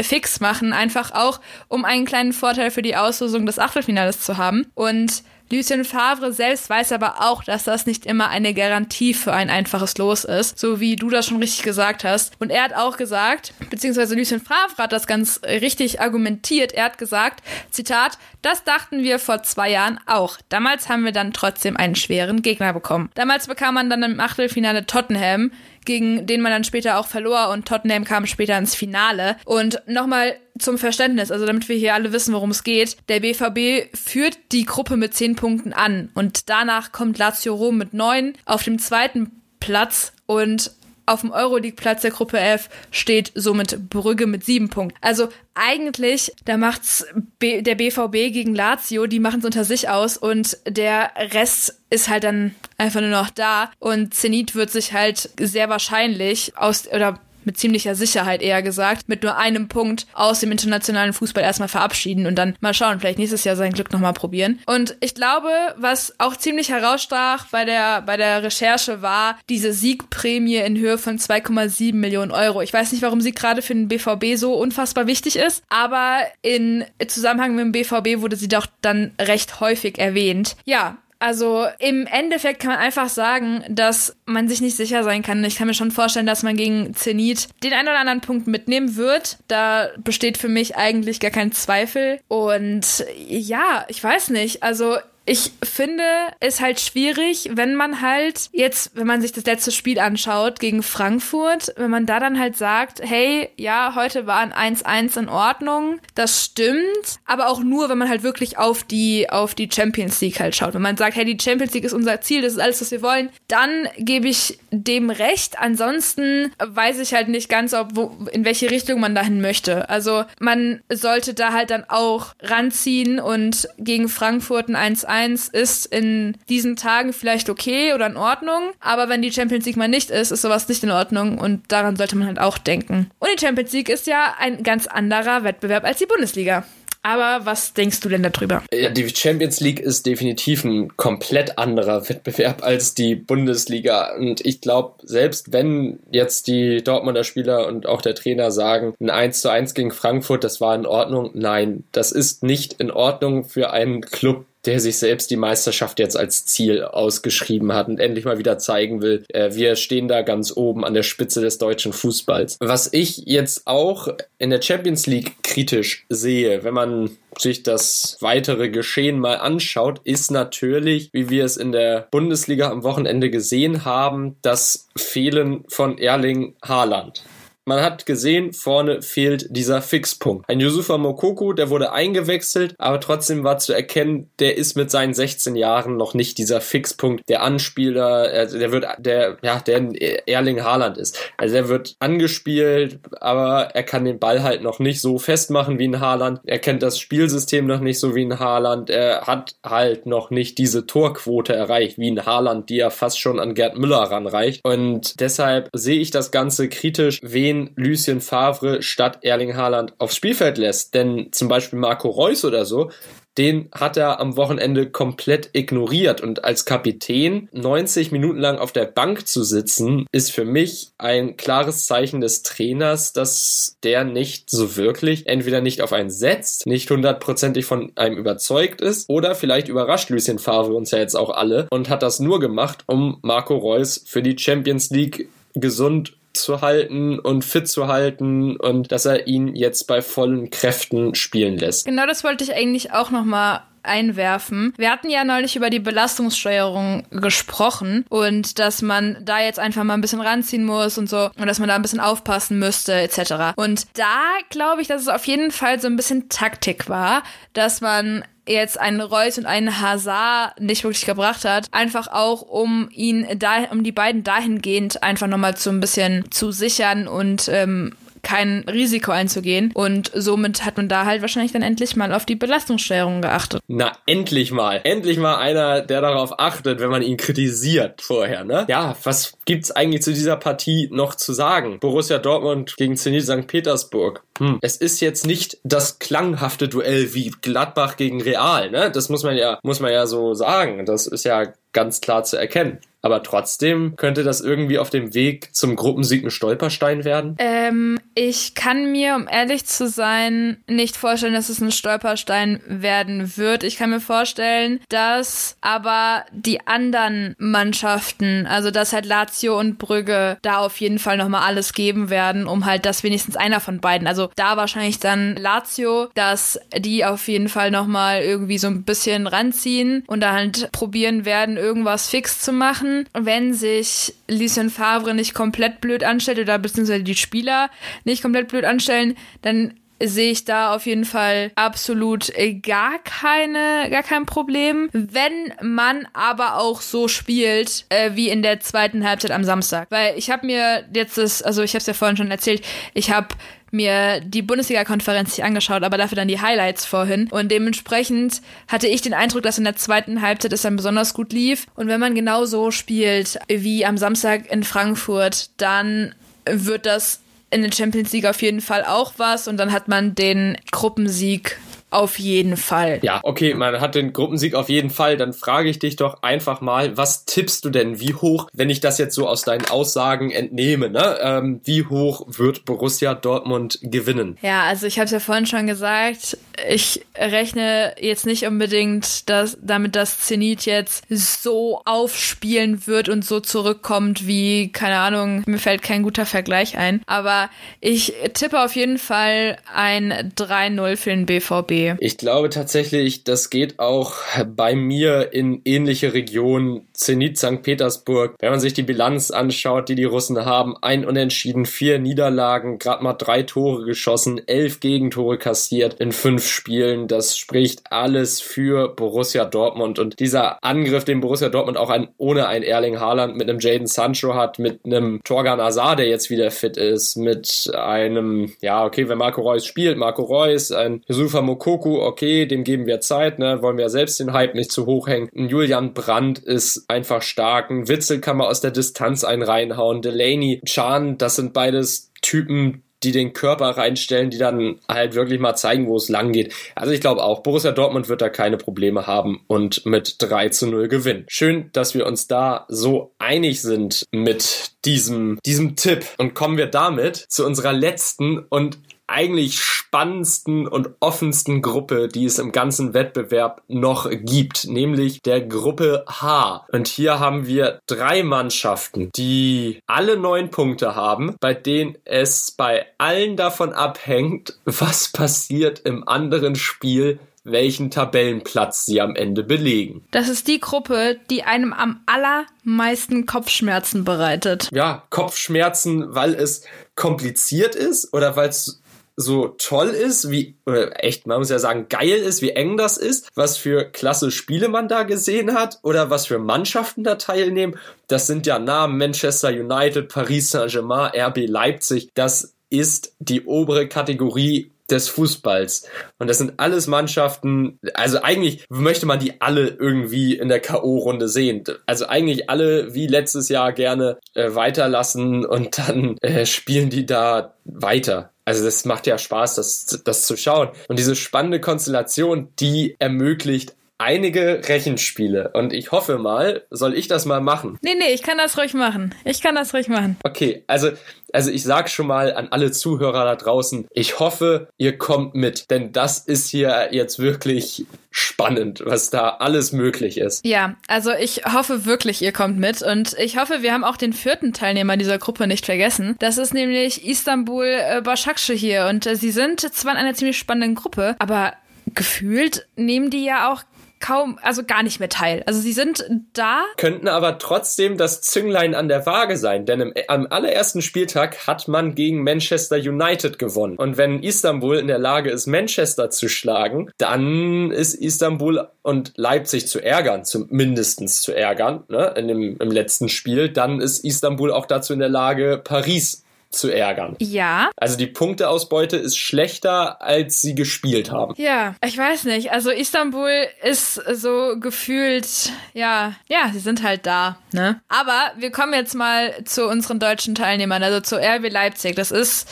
fix machen, einfach auch, um einen kleinen Vorteil für die Auslosung des Achtelfinales zu haben. Und Lucien Favre selbst weiß aber auch, dass das nicht immer eine Garantie für ein einfaches Los ist, so wie du das schon richtig gesagt hast. Und er hat auch gesagt, beziehungsweise Lucien Favre hat das ganz richtig argumentiert. Er hat gesagt, Zitat, das dachten wir vor zwei Jahren auch. Damals haben wir dann trotzdem einen schweren Gegner bekommen. Damals bekam man dann im Achtelfinale Tottenham, gegen den man dann später auch verlor und Tottenham kam später ins Finale. Und nochmal zum Verständnis, also damit wir hier alle wissen, worum es geht. Der BVB führt die Gruppe mit zehn Punkten an und danach kommt Lazio Rom mit neun auf dem zweiten Platz und auf dem Euroleague-Platz der Gruppe F steht somit Brügge mit sieben Punkten. Also eigentlich, da macht's B der BVB gegen Lazio, die machen es unter sich aus und der Rest ist halt dann einfach nur noch da und Zenit wird sich halt sehr wahrscheinlich aus oder mit ziemlicher Sicherheit eher gesagt, mit nur einem Punkt aus dem internationalen Fußball erstmal verabschieden und dann mal schauen, vielleicht nächstes Jahr sein Glück nochmal probieren. Und ich glaube, was auch ziemlich herausstach bei der, bei der Recherche war, diese Siegprämie in Höhe von 2,7 Millionen Euro. Ich weiß nicht, warum sie gerade für den BVB so unfassbar wichtig ist, aber in Zusammenhang mit dem BVB wurde sie doch dann recht häufig erwähnt. Ja, Also im Endeffekt kann man einfach sagen, dass man sich nicht sicher sein kann. Ich kann mir schon vorstellen, dass man gegen Zenit den einen oder anderen Punkt mitnehmen wird. Da besteht für mich eigentlich gar kein Zweifel. Und ja, ich weiß nicht. Also ich finde es halt schwierig, wenn man halt jetzt, wenn man sich das letzte Spiel anschaut gegen Frankfurt, wenn man da dann halt sagt, hey, ja, heute war ein 1-1 in Ordnung, das stimmt, aber auch nur, wenn man halt wirklich auf die, auf die Champions League halt schaut. Wenn man sagt, hey, die Champions League ist unser Ziel, das ist alles, was wir wollen, dann gebe ich dem recht. Ansonsten weiß ich halt nicht ganz, ob, wo, in welche Richtung man dahin möchte. Also man sollte da halt dann auch ranziehen und gegen Frankfurt ein 1-1 1 ist in diesen Tagen vielleicht okay oder in Ordnung, aber wenn die Champions League mal nicht ist, ist sowas nicht in Ordnung und daran sollte man halt auch denken. Und die Champions League ist ja ein ganz anderer Wettbewerb als die Bundesliga. Aber was denkst du denn darüber? Ja, die Champions League ist definitiv ein komplett anderer Wettbewerb als die Bundesliga. Und ich glaube, selbst wenn jetzt die Dortmunder Spieler und auch der Trainer sagen, ein 1 zu 1 gegen Frankfurt, das war in Ordnung. Nein, das ist nicht in Ordnung für einen Club, der sich selbst die Meisterschaft jetzt als Ziel ausgeschrieben hat und endlich mal wieder zeigen will, äh, wir stehen da ganz oben an der Spitze des deutschen Fußballs. Was ich jetzt auch in der Champions League kritisch sehe, wenn man sich das weitere Geschehen mal anschaut, ist natürlich, wie wir es in der Bundesliga am Wochenende gesehen haben, das Fehlen von Erling Haaland. Man hat gesehen, vorne fehlt dieser Fixpunkt. Ein Yusufa Mokoko, der wurde eingewechselt, aber trotzdem war zu erkennen, der ist mit seinen 16 Jahren noch nicht dieser Fixpunkt, der Anspieler, also der wird, der, ja, der Erling Haaland ist. Also der wird angespielt, aber er kann den Ball halt noch nicht so festmachen wie ein Haaland. Er kennt das Spielsystem noch nicht so wie ein Haaland. Er hat halt noch nicht diese Torquote erreicht wie ein Haaland, die ja fast schon an Gerd Müller ranreicht. Und deshalb sehe ich das Ganze kritisch, wen wen Lucien Favre statt Erling Haaland aufs Spielfeld lässt. Denn zum Beispiel Marco Reus oder so, den hat er am Wochenende komplett ignoriert. Und als Kapitän 90 Minuten lang auf der Bank zu sitzen, ist für mich ein klares Zeichen des Trainers, dass der nicht so wirklich entweder nicht auf einen setzt, nicht hundertprozentig von einem überzeugt ist oder vielleicht überrascht Lucien Favre uns ja jetzt auch alle und hat das nur gemacht, um Marco Reus für die Champions League gesund zu halten und fit zu halten und dass er ihn jetzt bei vollen Kräften spielen lässt. Genau das wollte ich eigentlich auch noch mal einwerfen. Wir hatten ja neulich über die Belastungssteuerung gesprochen und dass man da jetzt einfach mal ein bisschen ranziehen muss und so und dass man da ein bisschen aufpassen müsste etc. Und da glaube ich, dass es auf jeden Fall so ein bisschen Taktik war, dass man jetzt einen Reus und einen Hazard nicht wirklich gebracht hat, einfach auch um ihn da, um die beiden dahingehend einfach nochmal so ein bisschen zu sichern und ähm, kein Risiko einzugehen. Und somit hat man da halt wahrscheinlich dann endlich mal auf die Belastungssteuerung geachtet. Na, endlich mal. Endlich mal einer, der darauf achtet, wenn man ihn kritisiert vorher, ne? Ja, was gibt's eigentlich zu dieser Partie noch zu sagen? Borussia Dortmund gegen Zenit St. Petersburg. Hm. Es ist jetzt nicht das klanghafte Duell wie Gladbach gegen Real, ne? Das muss man ja, muss man ja so sagen. Das ist ja ganz klar zu erkennen. Aber trotzdem könnte das irgendwie auf dem Weg zum Gruppensieg ein Stolperstein werden? Ähm, ich kann mir, um ehrlich zu sein, nicht vorstellen, dass es ein Stolperstein werden wird. Ich kann mir vorstellen, dass aber die anderen Mannschaften, also dass halt Lazio und Brügge da auf jeden Fall nochmal alles geben werden, um halt das wenigstens einer von beiden, also da wahrscheinlich dann Lazio, dass die auf jeden Fall nochmal irgendwie so ein bisschen ranziehen und da halt probieren werden, irgendwas fix zu machen. Wenn sich Lucien Favre nicht komplett blöd anstellt oder beziehungsweise die Spieler nicht komplett blöd anstellen, dann sehe ich da auf jeden Fall absolut gar keine, gar kein Problem. Wenn man aber auch so spielt, äh, wie in der zweiten Halbzeit am Samstag. Weil ich habe mir jetzt das, also ich habe es ja vorhin schon erzählt, ich habe mir die Bundesliga-Konferenz nicht angeschaut, aber dafür dann die Highlights vorhin. Und dementsprechend hatte ich den Eindruck, dass in der zweiten Halbzeit es dann besonders gut lief. Und wenn man genau so spielt wie am Samstag in Frankfurt, dann wird das in der Champions League auf jeden Fall auch was und dann hat man den Gruppensieg auf jeden Fall. Ja, okay, man hat den Gruppensieg auf jeden Fall. Dann frage ich dich doch einfach mal, was tippst du denn? Wie hoch, wenn ich das jetzt so aus deinen Aussagen entnehme, ne? Ähm, wie hoch wird Borussia Dortmund gewinnen? Ja, also ich habe es ja vorhin schon gesagt, ich rechne jetzt nicht unbedingt dass, damit, dass Zenit jetzt so aufspielen wird und so zurückkommt wie, keine Ahnung, mir fällt kein guter Vergleich ein. Aber ich tippe auf jeden Fall ein 3-0 für den BVB. Ich glaube tatsächlich, das geht auch bei mir in ähnliche Regionen. Zenit St. Petersburg. Wenn man sich die Bilanz anschaut, die die Russen haben, ein Unentschieden, vier Niederlagen, gerade mal drei Tore geschossen, elf Gegentore kassiert in fünf Spielen. Das spricht alles für Borussia Dortmund und dieser Angriff, den Borussia Dortmund auch ein, ohne ein Erling Haaland mit einem Jaden Sancho hat, mit einem Torgan Azar, der jetzt wieder fit ist, mit einem, ja, okay, wenn Marco Reus spielt, Marco Reus, ein Yusufa Mokoku, okay, dem geben wir Zeit, ne, wollen wir selbst den Hype nicht zu hoch hängen. Ein Julian Brandt ist einfach stark, ein Witzel kann man aus der Distanz einen reinhauen, Delaney, Chan, das sind beides Typen, die den Körper reinstellen, die dann halt wirklich mal zeigen, wo es lang geht. Also ich glaube auch, Borussia Dortmund wird da keine Probleme haben und mit 3 zu 0 gewinnen. Schön, dass wir uns da so einig sind mit diesem, diesem Tipp. Und kommen wir damit zu unserer letzten und eigentlich spannendsten und offensten Gruppe, die es im ganzen Wettbewerb noch gibt, nämlich der Gruppe H. Und hier haben wir drei Mannschaften, die alle neun Punkte haben, bei denen es bei allen davon abhängt, was passiert im anderen Spiel welchen Tabellenplatz sie am Ende belegen. Das ist die Gruppe, die einem am allermeisten Kopfschmerzen bereitet. Ja, Kopfschmerzen, weil es kompliziert ist oder weil es so toll ist, wie, oder echt, man muss ja sagen, geil ist, wie eng das ist, was für klasse Spiele man da gesehen hat oder was für Mannschaften da teilnehmen. Das sind ja Namen Manchester United, Paris Saint-Germain, RB Leipzig. Das ist die obere Kategorie des Fußballs. Und das sind alles Mannschaften, also eigentlich möchte man die alle irgendwie in der K.O.-Runde sehen. Also eigentlich alle wie letztes Jahr gerne äh, weiterlassen und dann äh, spielen die da weiter. Also das macht ja Spaß, das, das zu schauen. Und diese spannende Konstellation, die ermöglicht einige Rechenspiele. Und ich hoffe mal, soll ich das mal machen? Nee, nee, ich kann das ruhig machen. Ich kann das ruhig machen. Okay, also, also ich sag schon mal an alle Zuhörer da draußen, ich hoffe, ihr kommt mit. Denn das ist hier jetzt wirklich spannend, was da alles möglich ist. Ja, also ich hoffe wirklich, ihr kommt mit. Und ich hoffe, wir haben auch den vierten Teilnehmer dieser Gruppe nicht vergessen. Das ist nämlich Istanbul äh, Başakşehir hier. Und äh, sie sind zwar in einer ziemlich spannenden Gruppe, aber gefühlt nehmen die ja auch kaum, also gar nicht mehr teil. Also sie sind da. Könnten aber trotzdem das Zünglein an der Waage sein, denn im, am allerersten Spieltag hat man gegen Manchester United gewonnen. Und wenn Istanbul in der Lage ist, Manchester zu schlagen, dann ist Istanbul und Leipzig zu ärgern, zumindest zu ärgern, ne, in dem, im letzten Spiel, dann ist Istanbul auch dazu in der Lage, Paris zu ärgern. Ja. Also die Punkteausbeute ist schlechter, als sie gespielt haben. Ja, ich weiß nicht. Also Istanbul ist so gefühlt, ja, ja, sie sind halt da, ne? Aber wir kommen jetzt mal zu unseren deutschen Teilnehmern, also zu RB Leipzig. Das ist,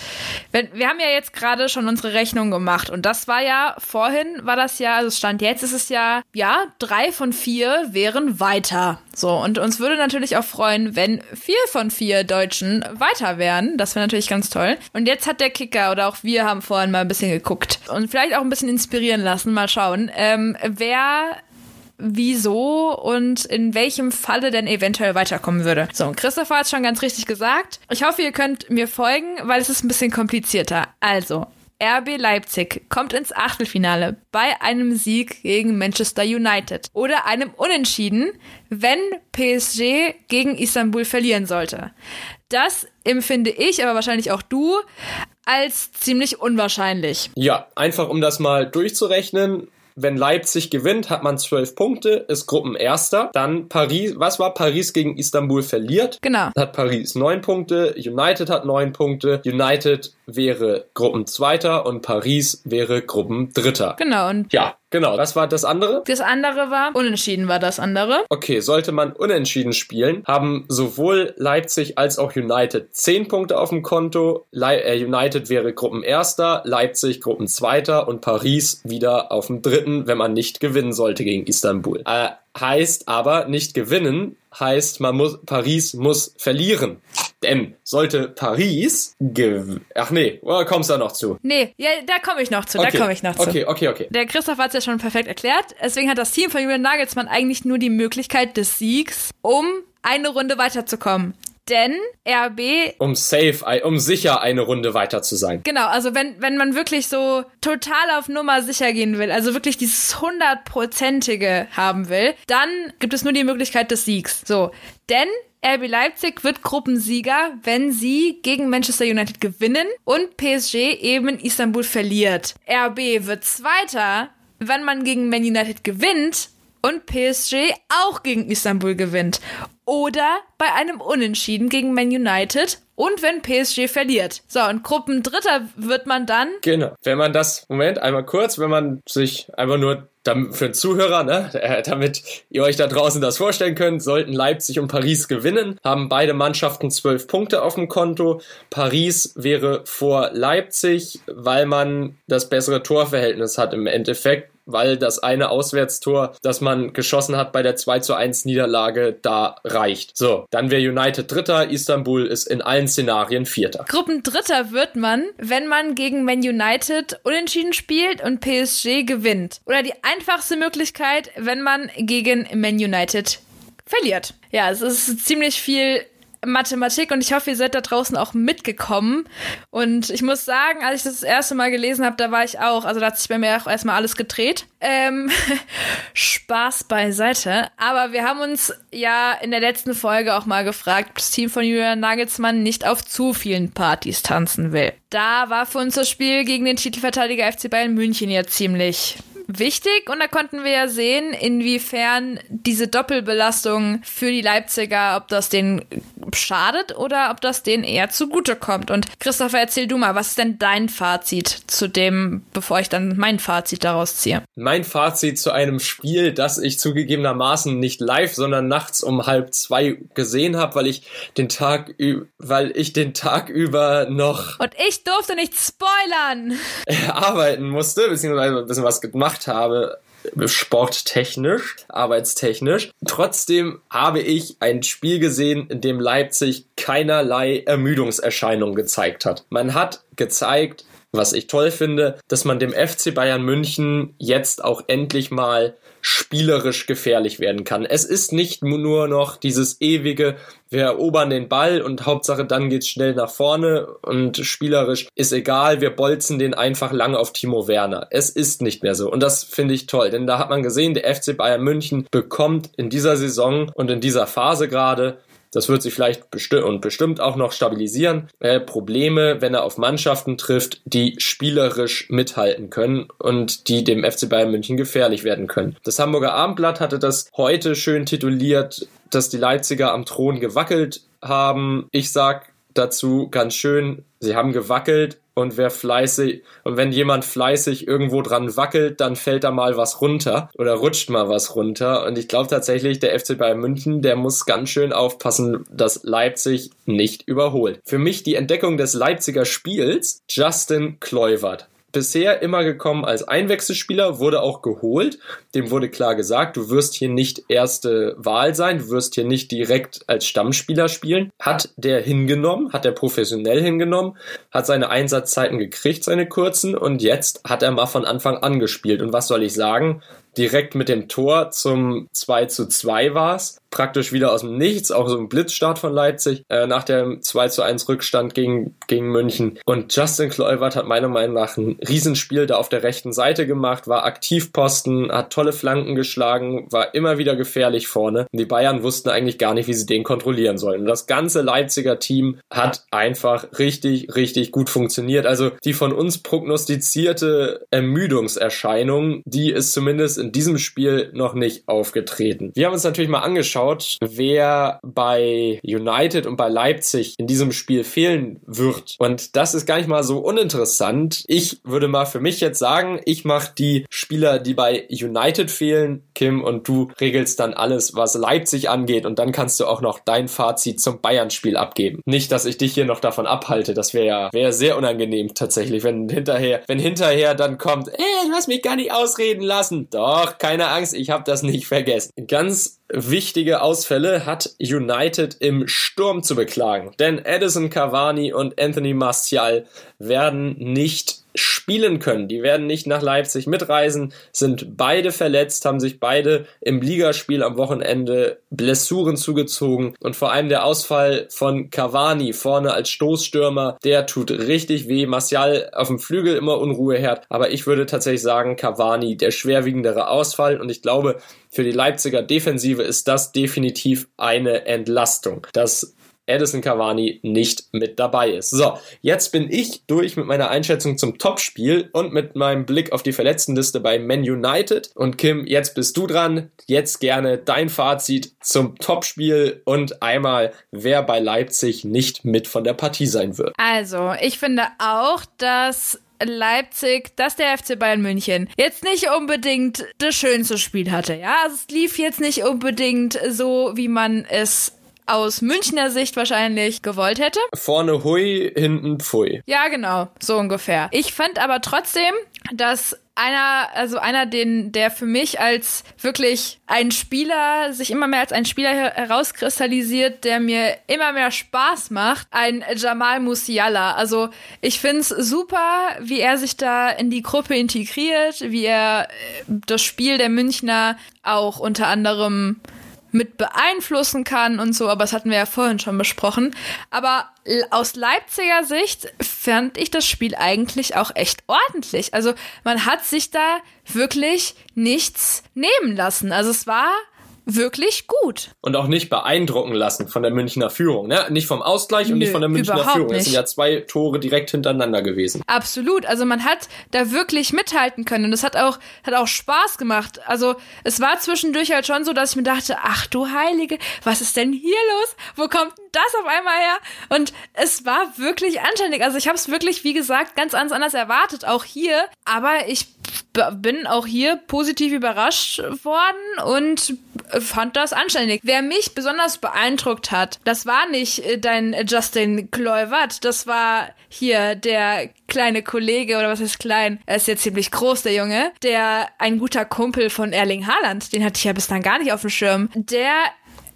wenn, wir haben ja jetzt gerade schon unsere Rechnung gemacht und das war ja, vorhin war das ja, also Stand jetzt ist es ja, ja, drei von vier wären weiter. So, und uns würde natürlich auch freuen, wenn vier von vier Deutschen weiter wären. Das wäre natürlich ganz toll. Und jetzt hat der Kicker oder auch wir haben vorhin mal ein bisschen geguckt und vielleicht auch ein bisschen inspirieren lassen. Mal schauen, ähm, wer wieso und in welchem Falle denn eventuell weiterkommen würde. So, Christopher hat schon ganz richtig gesagt. Ich hoffe, ihr könnt mir folgen, weil es ist ein bisschen komplizierter. Also, RB Leipzig kommt ins Achtelfinale bei einem Sieg gegen Manchester United oder einem Unentschieden, wenn PSG gegen Istanbul verlieren sollte. Das empfinde ich, aber wahrscheinlich auch du, als ziemlich unwahrscheinlich. Ja, einfach um das mal durchzurechnen. Wenn Leipzig gewinnt, hat man zwölf Punkte, ist Gruppenerster. Dann Paris, was war Paris gegen Istanbul verliert? Genau. Hat Paris neun Punkte, United hat neun Punkte, United wäre Gruppenzweiter und Paris wäre Gruppendritter. Genau. Und ja, genau. Was war das andere? Das andere war unentschieden war das andere. Okay, sollte man unentschieden spielen, haben sowohl Leipzig als auch United zehn Punkte auf dem Konto. Le äh, United wäre Gruppenerster, Leipzig Gruppenzweiter und Paris wieder auf dem dritten, wenn man nicht gewinnen sollte gegen Istanbul. Äh, heißt aber nicht gewinnen heißt, man muss, Paris muss verlieren. Denn sollte Paris Ach nee, oder kommst du da noch zu? Nee, ja, da komme ich noch zu, okay. da komme ich noch zu. Okay, okay, okay. Der Christoph hat es ja schon perfekt erklärt. Deswegen hat das Team von Julian Nagelsmann eigentlich nur die Möglichkeit des Siegs, um eine Runde weiterzukommen. Denn RB. Um safe, um sicher eine Runde weiter zu sein. Genau, also wenn, wenn man wirklich so total auf Nummer sicher gehen will, also wirklich dieses hundertprozentige haben will, dann gibt es nur die Möglichkeit des Siegs. So. Denn RB Leipzig wird Gruppensieger, wenn sie gegen Manchester United gewinnen und PSG eben in Istanbul verliert. RB wird Zweiter, wenn man gegen Man United gewinnt und PSG auch gegen Istanbul gewinnt. Oder bei einem Unentschieden gegen Man United und wenn PSG verliert. So, und Gruppendritter wird man dann. Genau. Wenn man das, Moment, einmal kurz, wenn man sich einfach nur für den Zuhörer, ne, äh, damit ihr euch da draußen das vorstellen könnt, sollten Leipzig und Paris gewinnen, haben beide Mannschaften zwölf Punkte auf dem Konto. Paris wäre vor Leipzig, weil man das bessere Torverhältnis hat im Endeffekt weil das eine Auswärtstor, das man geschossen hat bei der 2 zu 1 Niederlage, da reicht. So, dann wäre United Dritter, Istanbul ist in allen Szenarien Vierter. Gruppendritter wird man, wenn man gegen Man United unentschieden spielt und PSG gewinnt. Oder die einfachste Möglichkeit, wenn man gegen Man United verliert. Ja, es ist ziemlich viel Mathematik und ich hoffe, ihr seid da draußen auch mitgekommen. Und ich muss sagen, als ich das, das erste Mal gelesen habe, da war ich auch, also da hat sich bei mir auch erstmal alles gedreht. Ähm, Spaß beiseite. Aber wir haben uns ja in der letzten Folge auch mal gefragt, ob das Team von Julian Nagelsmann nicht auf zu vielen Partys tanzen will. Da war für uns das Spiel gegen den Titelverteidiger FC Bayern München ja ziemlich wichtig und da konnten wir ja sehen, inwiefern diese Doppelbelastung für die Leipziger, ob das denen schadet oder ob das denen eher zugutekommt. Und Christopher, erzähl du mal, was ist denn dein Fazit zu dem, bevor ich dann mein Fazit daraus ziehe? Mein Fazit zu einem Spiel, das ich zugegebenermaßen nicht live, sondern nachts um halb zwei gesehen habe, weil ich den Tag, weil ich den Tag über noch und ich durfte nicht spoilern arbeiten musste, beziehungsweise ein bisschen was gemacht habe sporttechnisch, arbeitstechnisch. Trotzdem habe ich ein Spiel gesehen, in dem Leipzig keinerlei Ermüdungserscheinungen gezeigt hat. Man hat gezeigt, was ich toll finde, dass man dem FC Bayern München jetzt auch endlich mal spielerisch gefährlich werden kann. Es ist nicht nur noch dieses ewige, wir erobern den Ball und Hauptsache dann geht's schnell nach vorne und spielerisch ist egal, wir bolzen den einfach lange auf Timo Werner. Es ist nicht mehr so und das finde ich toll, denn da hat man gesehen, der FC Bayern München bekommt in dieser Saison und in dieser Phase gerade das wird sich vielleicht besti und bestimmt auch noch stabilisieren. Äh, Probleme, wenn er auf Mannschaften trifft, die spielerisch mithalten können und die dem FC Bayern München gefährlich werden können. Das Hamburger Abendblatt hatte das heute schön tituliert, dass die Leipziger am Thron gewackelt haben. Ich sag dazu ganz schön, sie haben gewackelt und wer fleißig und wenn jemand fleißig irgendwo dran wackelt, dann fällt da mal was runter oder rutscht mal was runter und ich glaube tatsächlich, der FC Bayern München, der muss ganz schön aufpassen, dass Leipzig nicht überholt. Für mich die Entdeckung des Leipziger Spiels Justin Kluivert bisher immer gekommen als Einwechselspieler, wurde auch geholt. Dem wurde klar gesagt, du wirst hier nicht erste Wahl sein, du wirst hier nicht direkt als Stammspieler spielen. Hat der hingenommen, hat er professionell hingenommen, hat seine Einsatzzeiten gekriegt, seine kurzen, und jetzt hat er mal von Anfang an gespielt. Und was soll ich sagen? direkt mit dem Tor zum 2 zu 2 war's. Praktisch wieder aus dem Nichts, auch so ein Blitzstart von Leipzig, äh, nach dem 2 zu 1 Rückstand gegen, gegen München. Und Justin Kluivert hat meiner Meinung nach ein Riesenspiel da auf der rechten Seite gemacht, war Aktivposten, hat tolle Flanken geschlagen, war immer wieder gefährlich vorne. Und die Bayern wussten eigentlich gar nicht, wie sie den kontrollieren sollen. Und das ganze Leipziger Team hat einfach richtig, richtig gut funktioniert. Also die von uns prognostizierte Ermüdungserscheinung, die ist zumindest in diesem Spiel noch nicht aufgetreten. Wir haben uns natürlich mal angeschaut, wer bei United und bei Leipzig in diesem Spiel fehlen wird. Und das ist gar nicht mal so uninteressant. Ich würde mal für mich jetzt sagen, ich mache die Spieler, die bei United fehlen, Kim, und du regelst dann alles, was Leipzig angeht. Und dann kannst du auch noch dein Fazit zum Bayern-Spiel abgeben. Nicht, dass ich dich hier noch davon abhalte. Das wäre ja wäre sehr unangenehm tatsächlich, wenn hinterher, wenn hinterher dann kommt, ey, du hast mich gar nicht ausreden lassen. Doch, keine Angst, ich habe das nicht vergessen. Ganz wichtige Ausfälle hat United im Sturm zu beklagen. Denn Edison Cavani und Anthony Martial werden nicht spielen können. Die werden nicht nach Leipzig mitreisen, sind beide verletzt, haben sich beide im Ligaspiel am Wochenende Blessuren zugezogen und vor allem der Ausfall von Cavani vorne als Stoßstürmer, der tut richtig weh. Martial auf dem Flügel immer Unruhe herd, aber ich würde tatsächlich sagen, Cavani der schwerwiegendere Ausfall und ich glaube, für die Leipziger Defensive ist das definitiv eine Entlastung. Das Edison Cavani nicht mit dabei ist. So, jetzt bin ich durch mit meiner Einschätzung zum Topspiel und mit meinem Blick auf die Verletztenliste bei Man United. Und Kim, jetzt bist du dran. Jetzt gerne dein Fazit zum Topspiel und einmal, wer bei Leipzig nicht mit von der Partie sein wird. Also, ich finde auch, dass Leipzig, dass der FC Bayern München jetzt nicht unbedingt das schönste Spiel hatte. Ja, es lief jetzt nicht unbedingt so, wie man es aus Münchner Sicht wahrscheinlich gewollt hätte. Vorne hui, hinten pfui. Ja, genau, so ungefähr. Ich fand aber trotzdem, dass einer, also einer, den, der für mich als wirklich ein Spieler, sich immer mehr als ein Spieler herauskristallisiert, der mir immer mehr Spaß macht, ein Jamal Musiala. Also ich find's super, wie er sich da in die Gruppe integriert, wie er äh, das Spiel der Münchner auch unter anderem mit beeinflussen kann und so, aber das hatten wir ja vorhin schon besprochen. Aber aus Leipziger Sicht fand ich das Spiel eigentlich auch echt ordentlich. Also man hat sich da wirklich nichts nehmen lassen. Also es war wirklich gut. Und auch nicht beeindrucken lassen von der Münchner Führung. Ne? Nicht vom Ausgleich Nö, und nicht von der Münchner Führung. Es sind ja zwei Tore direkt hintereinander gewesen. Absolut. Also man hat da wirklich mithalten können. Und es hat auch, hat auch Spaß gemacht. Also es war zwischendurch halt schon so, dass ich mir dachte, ach du Heilige, was ist denn hier los? Wo kommt das auf einmal her? Und es war wirklich anständig. Also ich habe es wirklich, wie gesagt, ganz anders erwartet, auch hier. Aber ich bin auch hier positiv überrascht worden und fand das anständig. Wer mich besonders beeindruckt hat, das war nicht äh, dein Justin Kluivert, das war hier der kleine Kollege oder was ist klein, er ist jetzt ziemlich groß, der Junge, der ein guter Kumpel von Erling Haaland, den hatte ich ja bislang gar nicht auf dem Schirm. Der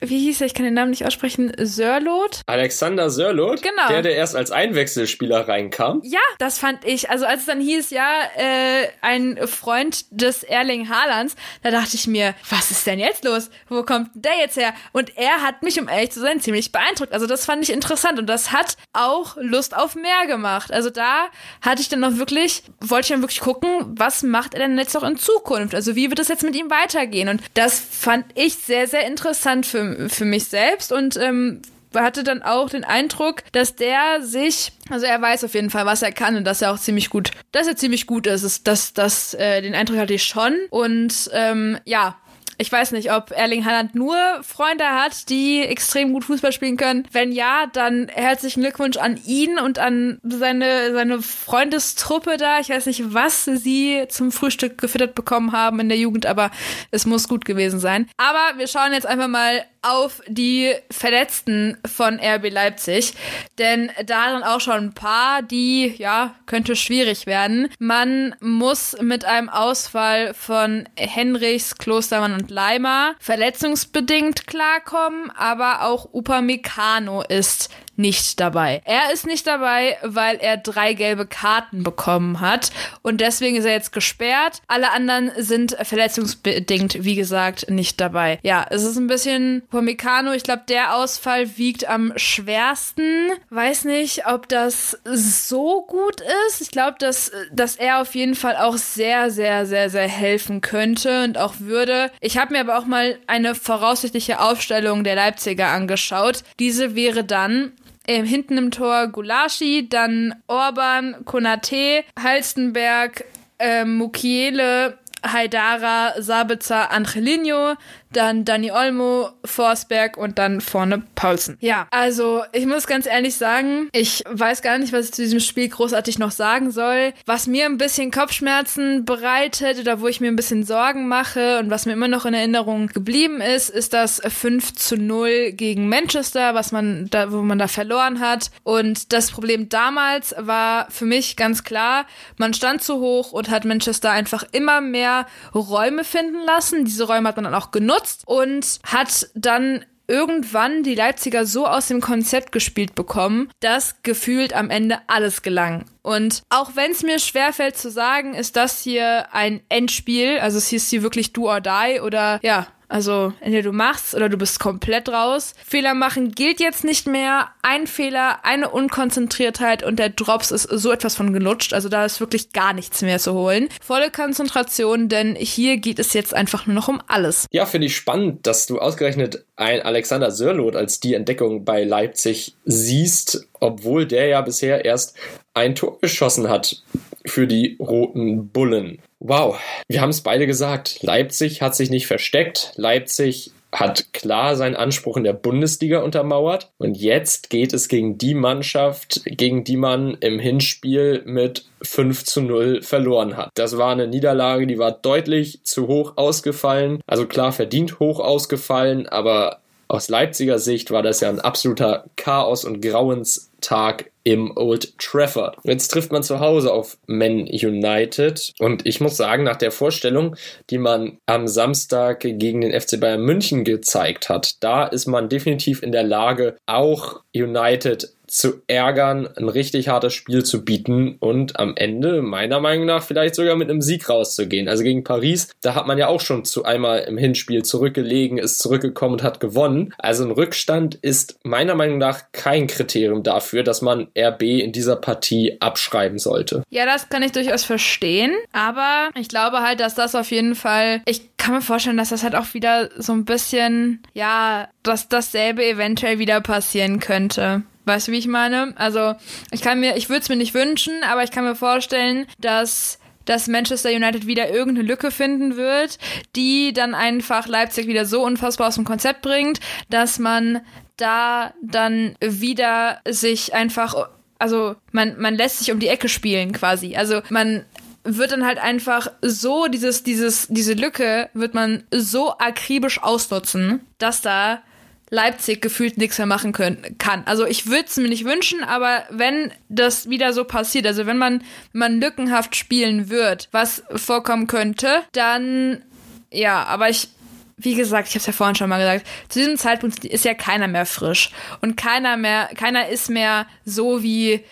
wie hieß er, ich kann den Namen nicht aussprechen, Sörlot? Alexander Sörlot? Genau. Der, der erst als Einwechselspieler reinkam? Ja, das fand ich. Also als es dann hieß, ja, äh, ein Freund des Erling Haalands, da dachte ich mir, was ist denn jetzt los? Wo kommt der jetzt her? Und er hat mich, um ehrlich zu sein, ziemlich beeindruckt. Also das fand ich interessant und das hat auch Lust auf mehr gemacht. Also da hatte ich dann noch wirklich, wollte ich dann wirklich gucken, was macht er denn jetzt noch in Zukunft? Also wie wird es jetzt mit ihm weitergehen? Und das fand ich sehr, sehr interessant für für, mich selbst und ähm, hatte dann auch den Eindruck, dass der sich, also er weiß auf jeden Fall, was er kann und dass er auch ziemlich gut, dass er ziemlich gut ist. Das, das, äh, den Eindruck hatte ich schon. Und ähm, ja, ich weiß nicht, ob Erling Haaland nur Freunde hat, die extrem gut Fußball spielen können. Wenn ja, dann herzlichen Glückwunsch an ihn und an seine, seine Freundestruppe da. Ich weiß nicht, was sie zum Frühstück gefüttert bekommen haben in der Jugend, aber es muss gut gewesen sein. Aber wir schauen jetzt einfach mal auf die Verletzten von RB Leipzig, denn da sind auch schon ein paar, die, ja, könnte schwierig werden. Man muss mit einem Ausfall von Henrichs, Klostermann und Leimer verletzungsbedingt klarkommen, aber auch Upamecano ist nicht dabei. Er ist nicht dabei, weil er drei gelbe Karten bekommen hat und deswegen ist er jetzt gesperrt. Alle anderen sind verletzungsbedingt, wie gesagt, nicht dabei. Ja, es ist ein bisschen Pomecano. Ich glaube, der Ausfall wiegt am schwersten. Weiß nicht, ob das so gut ist. Ich glaube, dass, dass er auf jeden Fall auch sehr, sehr, sehr, sehr helfen könnte und auch würde. Ich habe mir aber auch mal eine voraussichtliche Aufstellung der Leipziger angeschaut. Diese wäre dann äh, hinten im Tor Gulaschi, dann Orban, Konate, Halstenberg, äh, Mukiele, Haidara, Sabitzer, Angelino, dann Dani Olmo, Forsberg und dann vorne Paulsen. Ja, also ich muss ganz ehrlich sagen, ich weiß gar nicht, was ich zu diesem Spiel großartig noch sagen soll. Was mir ein bisschen Kopfschmerzen bereitet oder wo ich mir ein bisschen Sorgen mache und was mir immer noch in Erinnerung geblieben ist, ist das 5 zu 0 gegen Manchester, was man da, wo man da verloren hat. Und das Problem damals war für mich ganz klar, man stand zu hoch und hat Manchester einfach immer mehr Räume finden lassen. Diese Räume hat man dann auch genutzt genutzt und hat dann irgendwann die Leipziger so aus dem Konzept gespielt bekommen, dass gefühlt am Ende alles gelang. Und auch wenn es mir schwerfällt zu sagen, ist das hier ein Endspiel, also es hieß hier wirklich do or die oder ja, also entweder du machst oder du bist komplett raus. Fehler machen gilt jetzt nicht mehr. Ein Fehler, eine Unkonzentriertheit und der Drops ist so etwas von gelutscht. Also da ist wirklich gar nichts mehr zu holen. Volle Konzentration, denn hier geht es jetzt einfach nur noch um alles. Ja, finde ich spannend, dass du ausgerechnet ein Alexander Sörloth als die Entdeckung bei Leipzig siehst, obwohl der ja bisher erst ein Tor geschossen hat für die roten Bullen. Wow, wir haben es beide gesagt. Leipzig hat sich nicht versteckt. Leipzig hat klar seinen Anspruch in der Bundesliga untermauert. Und jetzt geht es gegen die Mannschaft, gegen die man im Hinspiel mit 5 zu 0 verloren hat. Das war eine Niederlage, die war deutlich zu hoch ausgefallen. Also klar verdient hoch ausgefallen, aber aus Leipziger Sicht war das ja ein absoluter Chaos- und Grauenstag im Old Trafford. Jetzt trifft man zu Hause auf Man United und ich muss sagen, nach der Vorstellung, die man am Samstag gegen den FC Bayern München gezeigt hat, da ist man definitiv in der Lage, auch United zu ärgern, ein richtig hartes Spiel zu bieten und am Ende, meiner Meinung nach, vielleicht sogar mit einem Sieg rauszugehen. Also gegen Paris, da hat man ja auch schon zu einmal im Hinspiel zurückgelegen, ist zurückgekommen und hat gewonnen. Also ein Rückstand ist meiner Meinung nach kein Kriterium dafür, dass man RB in dieser Partie abschreiben sollte. Ja, das kann ich durchaus verstehen, aber ich glaube halt, dass das auf jeden Fall, ich kann mir vorstellen, dass das halt auch wieder so ein bisschen, ja, dass dasselbe eventuell wieder passieren könnte. Weißt du, wie ich meine? Also, ich kann mir, ich würde es mir nicht wünschen, aber ich kann mir vorstellen, dass dass Manchester United wieder irgendeine Lücke finden wird, die dann einfach Leipzig wieder so unfassbar aus dem Konzept bringt, dass man da dann wieder sich einfach, also man, man lässt sich um die Ecke spielen quasi. Also man wird dann halt einfach so dieses, dieses, diese Lücke wird man so akribisch ausnutzen, dass da Leipzig gefühlt nichts mehr machen können, kann. Also ich würde es mir nicht wünschen, aber wenn das wieder so passiert, also wenn man, man lückenhaft spielen wird, was vorkommen könnte, dann ja, aber ich, wie gesagt, ich habe es ja vorhin schon mal gesagt, zu diesem Zeitpunkt ist ja keiner mehr frisch und keiner mehr, keiner ist mehr so wie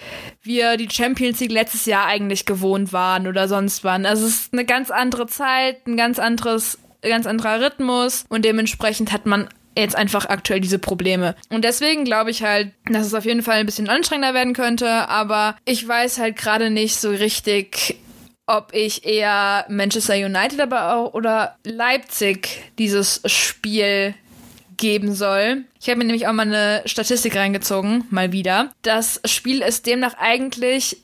wir die Champions League letztes Jahr eigentlich gewohnt waren oder sonst wann. Also es ist eine ganz andere Zeit, ein ganz anderes, ganz anderer Rhythmus und dementsprechend hat man jetzt einfach aktuell diese Probleme. Und deswegen glaube ich halt, dass es auf jeden Fall ein bisschen anstrengender werden könnte, aber ich weiß halt gerade nicht so richtig, ob ich eher Manchester United aber auch oder Leipzig dieses Spiel geben soll. Ich habe mir nämlich auch mal eine Statistik reingezogen, mal wieder. Das Spiel ist demnach eigentlich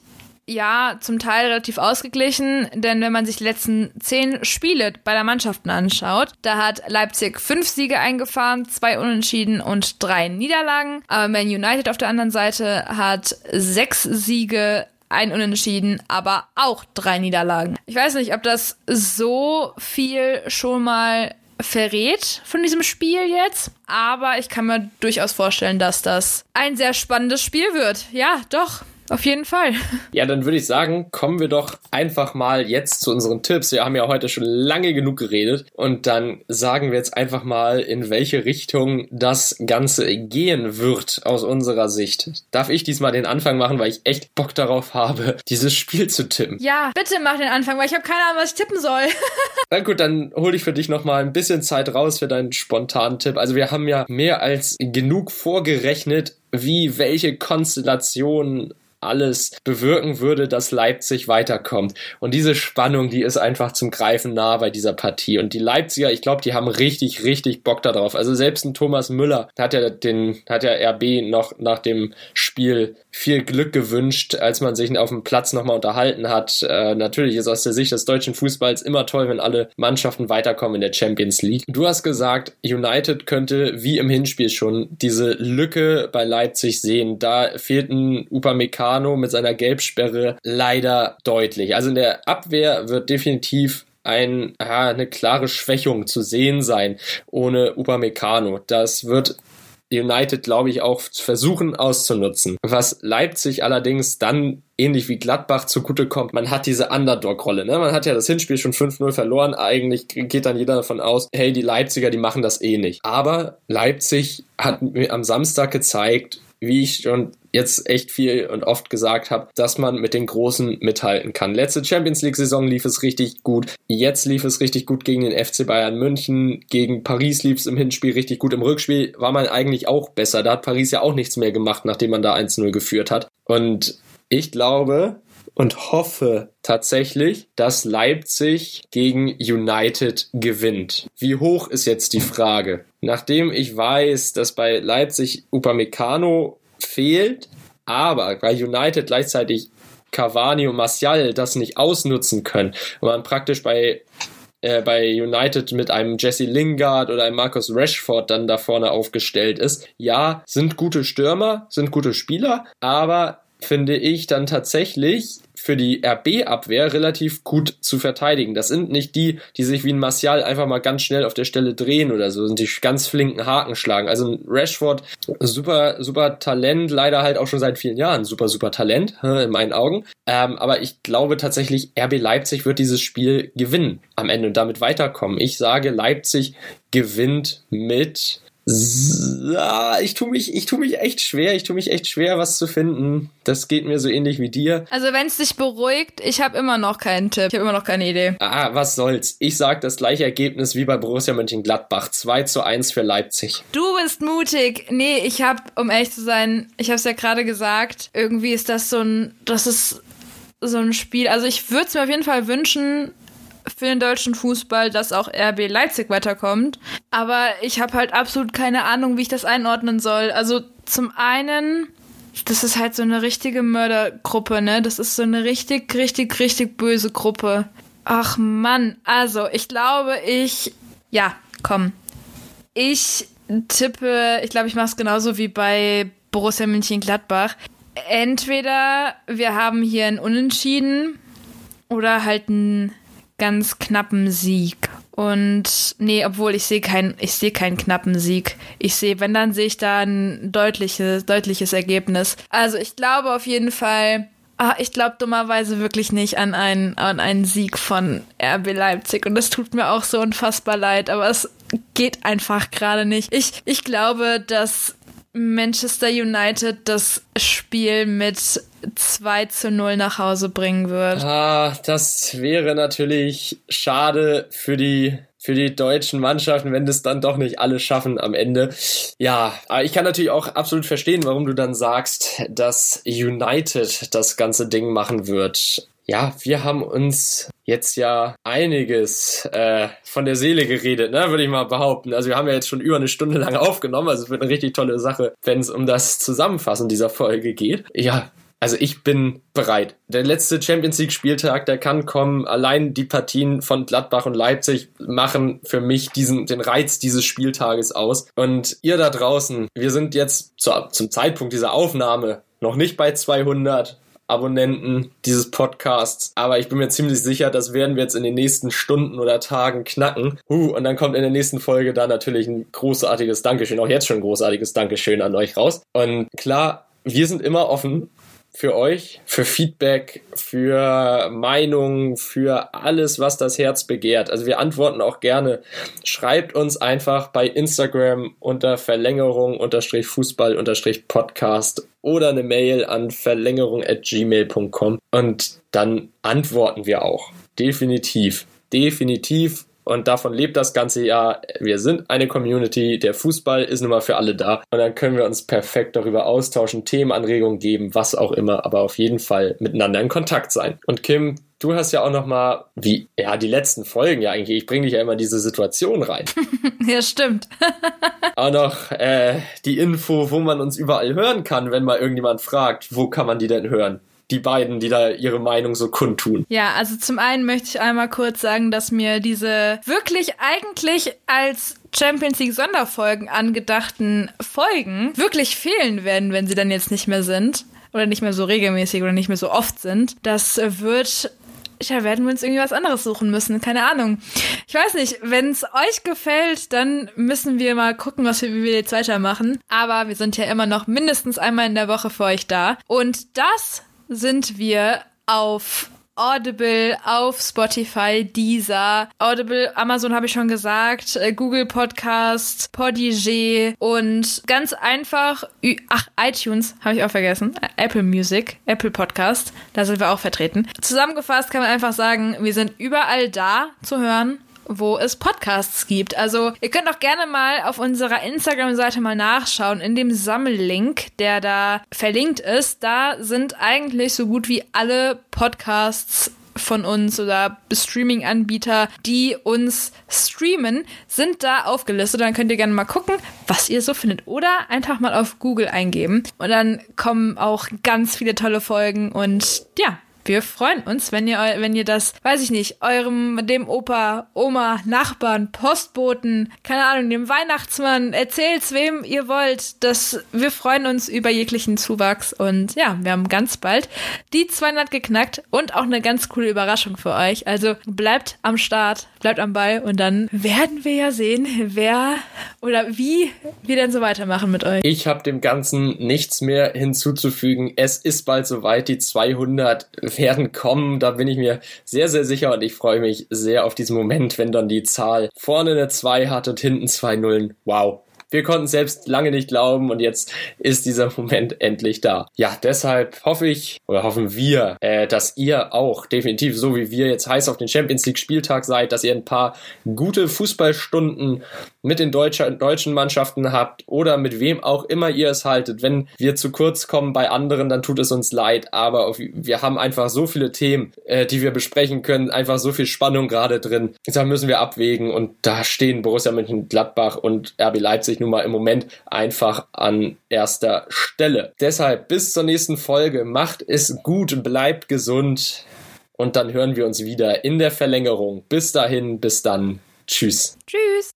ja, zum Teil relativ ausgeglichen, denn wenn man sich die letzten zehn Spiele bei der Mannschaften anschaut, da hat Leipzig fünf Siege eingefahren, zwei Unentschieden und drei Niederlagen. Aber Man United auf der anderen Seite hat sechs Siege, ein Unentschieden, aber auch drei Niederlagen. Ich weiß nicht, ob das so viel schon mal verrät von diesem Spiel jetzt, aber ich kann mir durchaus vorstellen, dass das ein sehr spannendes Spiel wird. Ja, doch. Auf jeden Fall. Ja, dann würde ich sagen, kommen wir doch einfach mal jetzt zu unseren Tipps. Wir haben ja heute schon lange genug geredet und dann sagen wir jetzt einfach mal, in welche Richtung das Ganze gehen wird aus unserer Sicht. Darf ich diesmal den Anfang machen, weil ich echt Bock darauf habe, dieses Spiel zu tippen? Ja, bitte mach den Anfang, weil ich habe keine Ahnung, was ich tippen soll. Na gut, dann hole ich für dich nochmal ein bisschen Zeit raus für deinen spontanen Tipp. Also wir haben ja mehr als genug vorgerechnet, wie welche Konstellationen alles bewirken würde, dass Leipzig weiterkommt. Und diese Spannung, die ist einfach zum Greifen nah bei dieser Partie. Und die Leipziger, ich glaube, die haben richtig, richtig Bock darauf. Also selbst ein Thomas Müller hat ja den, hat ja RB noch nach dem Spiel viel Glück gewünscht, als man sich auf dem Platz nochmal unterhalten hat. Äh, natürlich ist aus der Sicht des deutschen Fußballs immer toll, wenn alle Mannschaften weiterkommen in der Champions League. Du hast gesagt, United könnte wie im Hinspiel schon diese Lücke bei Leipzig sehen. Da fehlt ein Upamecano mit seiner Gelbsperre leider deutlich. Also in der Abwehr wird definitiv ein, aha, eine klare Schwächung zu sehen sein ohne Upamecano. Das wird United, glaube ich, auch versuchen auszunutzen. Was Leipzig allerdings dann ähnlich wie Gladbach zugutekommt. Man hat diese Underdog-Rolle. Ne? Man hat ja das Hinspiel schon 5-0 verloren. Eigentlich geht dann jeder davon aus, hey, die Leipziger, die machen das eh nicht. Aber Leipzig hat mir am Samstag gezeigt, wie ich schon jetzt echt viel und oft gesagt habe, dass man mit den Großen mithalten kann. Letzte Champions League-Saison lief es richtig gut. Jetzt lief es richtig gut gegen den FC Bayern München. Gegen Paris lief es im Hinspiel richtig gut. Im Rückspiel war man eigentlich auch besser. Da hat Paris ja auch nichts mehr gemacht, nachdem man da 1-0 geführt hat. Und ich glaube, und hoffe tatsächlich, dass Leipzig gegen United gewinnt. Wie hoch ist jetzt die Frage? Nachdem ich weiß, dass bei Leipzig Upamecano fehlt, aber bei United gleichzeitig Cavani und Martial das nicht ausnutzen können und man praktisch bei äh, bei United mit einem Jesse Lingard oder einem Marcus Rashford dann da vorne aufgestellt ist. Ja, sind gute Stürmer, sind gute Spieler, aber finde ich dann tatsächlich für die RB-Abwehr relativ gut zu verteidigen. Das sind nicht die, die sich wie ein Martial einfach mal ganz schnell auf der Stelle drehen oder so, sind die ganz flinken Haken schlagen. Also ein Rashford, super, super Talent, leider halt auch schon seit vielen Jahren super, super Talent, in meinen Augen. Ähm, aber ich glaube tatsächlich, RB Leipzig wird dieses Spiel gewinnen am Ende und damit weiterkommen. Ich sage, Leipzig gewinnt mit ich tue mich, ich tue mich echt schwer. Ich tue mich echt schwer, was zu finden. Das geht mir so ähnlich wie dir. Also wenn es dich beruhigt, ich habe immer noch keinen Tipp. Ich habe immer noch keine Idee. Ah, was soll's. Ich sag das gleiche Ergebnis wie bei Borussia Mönchengladbach. 2 zu 1 für Leipzig. Du bist mutig. Nee, ich habe, um ehrlich zu sein, ich habe es ja gerade gesagt, irgendwie ist das so ein, das ist so ein Spiel. Also ich würde es mir auf jeden Fall wünschen, für den deutschen Fußball, dass auch RB Leipzig weiterkommt. Aber ich habe halt absolut keine Ahnung, wie ich das einordnen soll. Also zum einen, das ist halt so eine richtige Mördergruppe, ne? Das ist so eine richtig, richtig, richtig böse Gruppe. Ach Mann, also ich glaube, ich. Ja, komm. Ich tippe, ich glaube, ich mache es genauso wie bei Borussia München-Gladbach. Entweder wir haben hier ein Unentschieden oder halt ein ganz knappen Sieg. Und nee, obwohl ich sehe keinen, ich sehe keinen knappen Sieg. Ich sehe, wenn dann sehe ich da ein deutliches, deutliches Ergebnis. Also ich glaube auf jeden Fall, ah, ich glaube dummerweise wirklich nicht an einen, an einen Sieg von RB Leipzig. Und das tut mir auch so unfassbar leid, aber es geht einfach gerade nicht. Ich, ich glaube, dass Manchester United das Spiel mit 2 zu 0 nach Hause bringen wird. Ah, das wäre natürlich schade für die für die deutschen Mannschaften, wenn das dann doch nicht alle schaffen am Ende. Ja, aber ich kann natürlich auch absolut verstehen, warum du dann sagst, dass United das ganze Ding machen wird. Ja, wir haben uns jetzt ja einiges äh, von der Seele geredet, ne, würde ich mal behaupten. Also wir haben ja jetzt schon über eine Stunde lang aufgenommen, also es wird eine richtig tolle Sache, wenn es um das Zusammenfassen dieser Folge geht. Ja, also ich bin bereit. Der letzte Champions League Spieltag, der kann kommen. Allein die Partien von Gladbach und Leipzig machen für mich diesen, den Reiz dieses Spieltages aus. Und ihr da draußen, wir sind jetzt zu, zum Zeitpunkt dieser Aufnahme noch nicht bei 200. Abonnenten dieses Podcasts. Aber ich bin mir ziemlich sicher, das werden wir jetzt in den nächsten Stunden oder Tagen knacken. Uh, und dann kommt in der nächsten Folge da natürlich ein großartiges Dankeschön, auch jetzt schon ein großartiges Dankeschön an euch raus. Und klar, wir sind immer offen für euch, für Feedback, für Meinungen, für alles, was das Herz begehrt. Also wir antworten auch gerne. Schreibt uns einfach bei Instagram unter Verlängerung unterstrich Fußball unterstrich Podcast oder eine Mail an verlängerung at gmail.com und dann antworten wir auch. Definitiv. Definitiv und davon lebt das ganze Jahr. Wir sind eine Community, der Fußball ist nun mal für alle da und dann können wir uns perfekt darüber austauschen, Themenanregungen geben, was auch immer, aber auf jeden Fall miteinander in Kontakt sein. Und Kim, du hast ja auch noch mal, wie, ja, die letzten Folgen ja eigentlich, ich bringe dich ja immer in diese Situation rein. ja, stimmt. auch noch äh, die Info, wo man uns überall hören kann, wenn mal irgendjemand fragt, wo kann man die denn hören? Die beiden, die da ihre Meinung so kundtun. Ja, also zum einen möchte ich einmal kurz sagen, dass mir diese wirklich eigentlich als Champions League Sonderfolgen angedachten Folgen wirklich fehlen werden, wenn sie dann jetzt nicht mehr sind oder nicht mehr so regelmäßig oder nicht mehr so oft sind. Das wird ja, werden wir uns irgendwie was anderes suchen müssen. Keine Ahnung. Ich weiß nicht, wenn es euch gefällt, dann müssen wir mal gucken, was wir, wie wir jetzt weitermachen. Aber wir sind ja immer noch mindestens einmal in der Woche für euch da. Und das sind wir auf Audible, auf Spotify, Deezer, Audible, Amazon habe ich schon gesagt, äh, Google Podcast, Podigee und ganz einfach, ach, iTunes habe ich auch vergessen, Apple Music, Apple Podcast, da sind wir auch vertreten. Zusammengefasst kann man einfach sagen, wir sind überall da zu hören wo es Podcasts gibt. Also ihr könnt auch gerne mal auf unserer Instagram-Seite mal nachschauen. In dem Sammellink, der da verlinkt ist, da sind eigentlich so gut wie alle Podcasts von uns oder Streaming-Anbieter, die uns streamen, sind da aufgelistet. Dann könnt ihr gerne mal gucken, was ihr so findet. Oder einfach mal auf Google eingeben. Und dann kommen auch ganz viele tolle Folgen. Und ja, wir freuen uns, wenn ihr, wenn ihr das, weiß ich nicht, eurem, dem Opa, Oma, Nachbarn, Postboten, keine Ahnung, dem Weihnachtsmann, erzählt's wem ihr wollt. Das, wir freuen uns über jeglichen Zuwachs und ja, wir haben ganz bald die 200 geknackt und auch eine ganz coole Überraschung für euch. Also bleibt am Start, bleibt am Ball und dann werden wir ja sehen, wer oder wie wir denn so weitermachen mit euch. Ich habe dem Ganzen nichts mehr hinzuzufügen. Es ist bald soweit, die 200 werden kommen. Da bin ich mir sehr, sehr sicher und ich freue mich sehr auf diesen Moment, wenn dann die Zahl vorne eine 2 hat und hinten zwei Nullen. Wow. Wir konnten selbst lange nicht glauben und jetzt ist dieser Moment endlich da. Ja, deshalb hoffe ich oder hoffen wir, äh, dass ihr auch definitiv so wie wir jetzt heiß auf den Champions League Spieltag seid, dass ihr ein paar gute Fußballstunden mit den deutschen Mannschaften habt oder mit wem auch immer ihr es haltet. Wenn wir zu kurz kommen bei anderen, dann tut es uns leid, aber wir haben einfach so viele Themen, äh, die wir besprechen können, einfach so viel Spannung gerade drin. Da müssen wir abwägen und da stehen Borussia Mönchengladbach und RB Leipzig nun mal im Moment einfach an erster Stelle. Deshalb bis zur nächsten Folge. Macht es gut, bleibt gesund und dann hören wir uns wieder in der Verlängerung. Bis dahin, bis dann. Tschüss. Tschüss.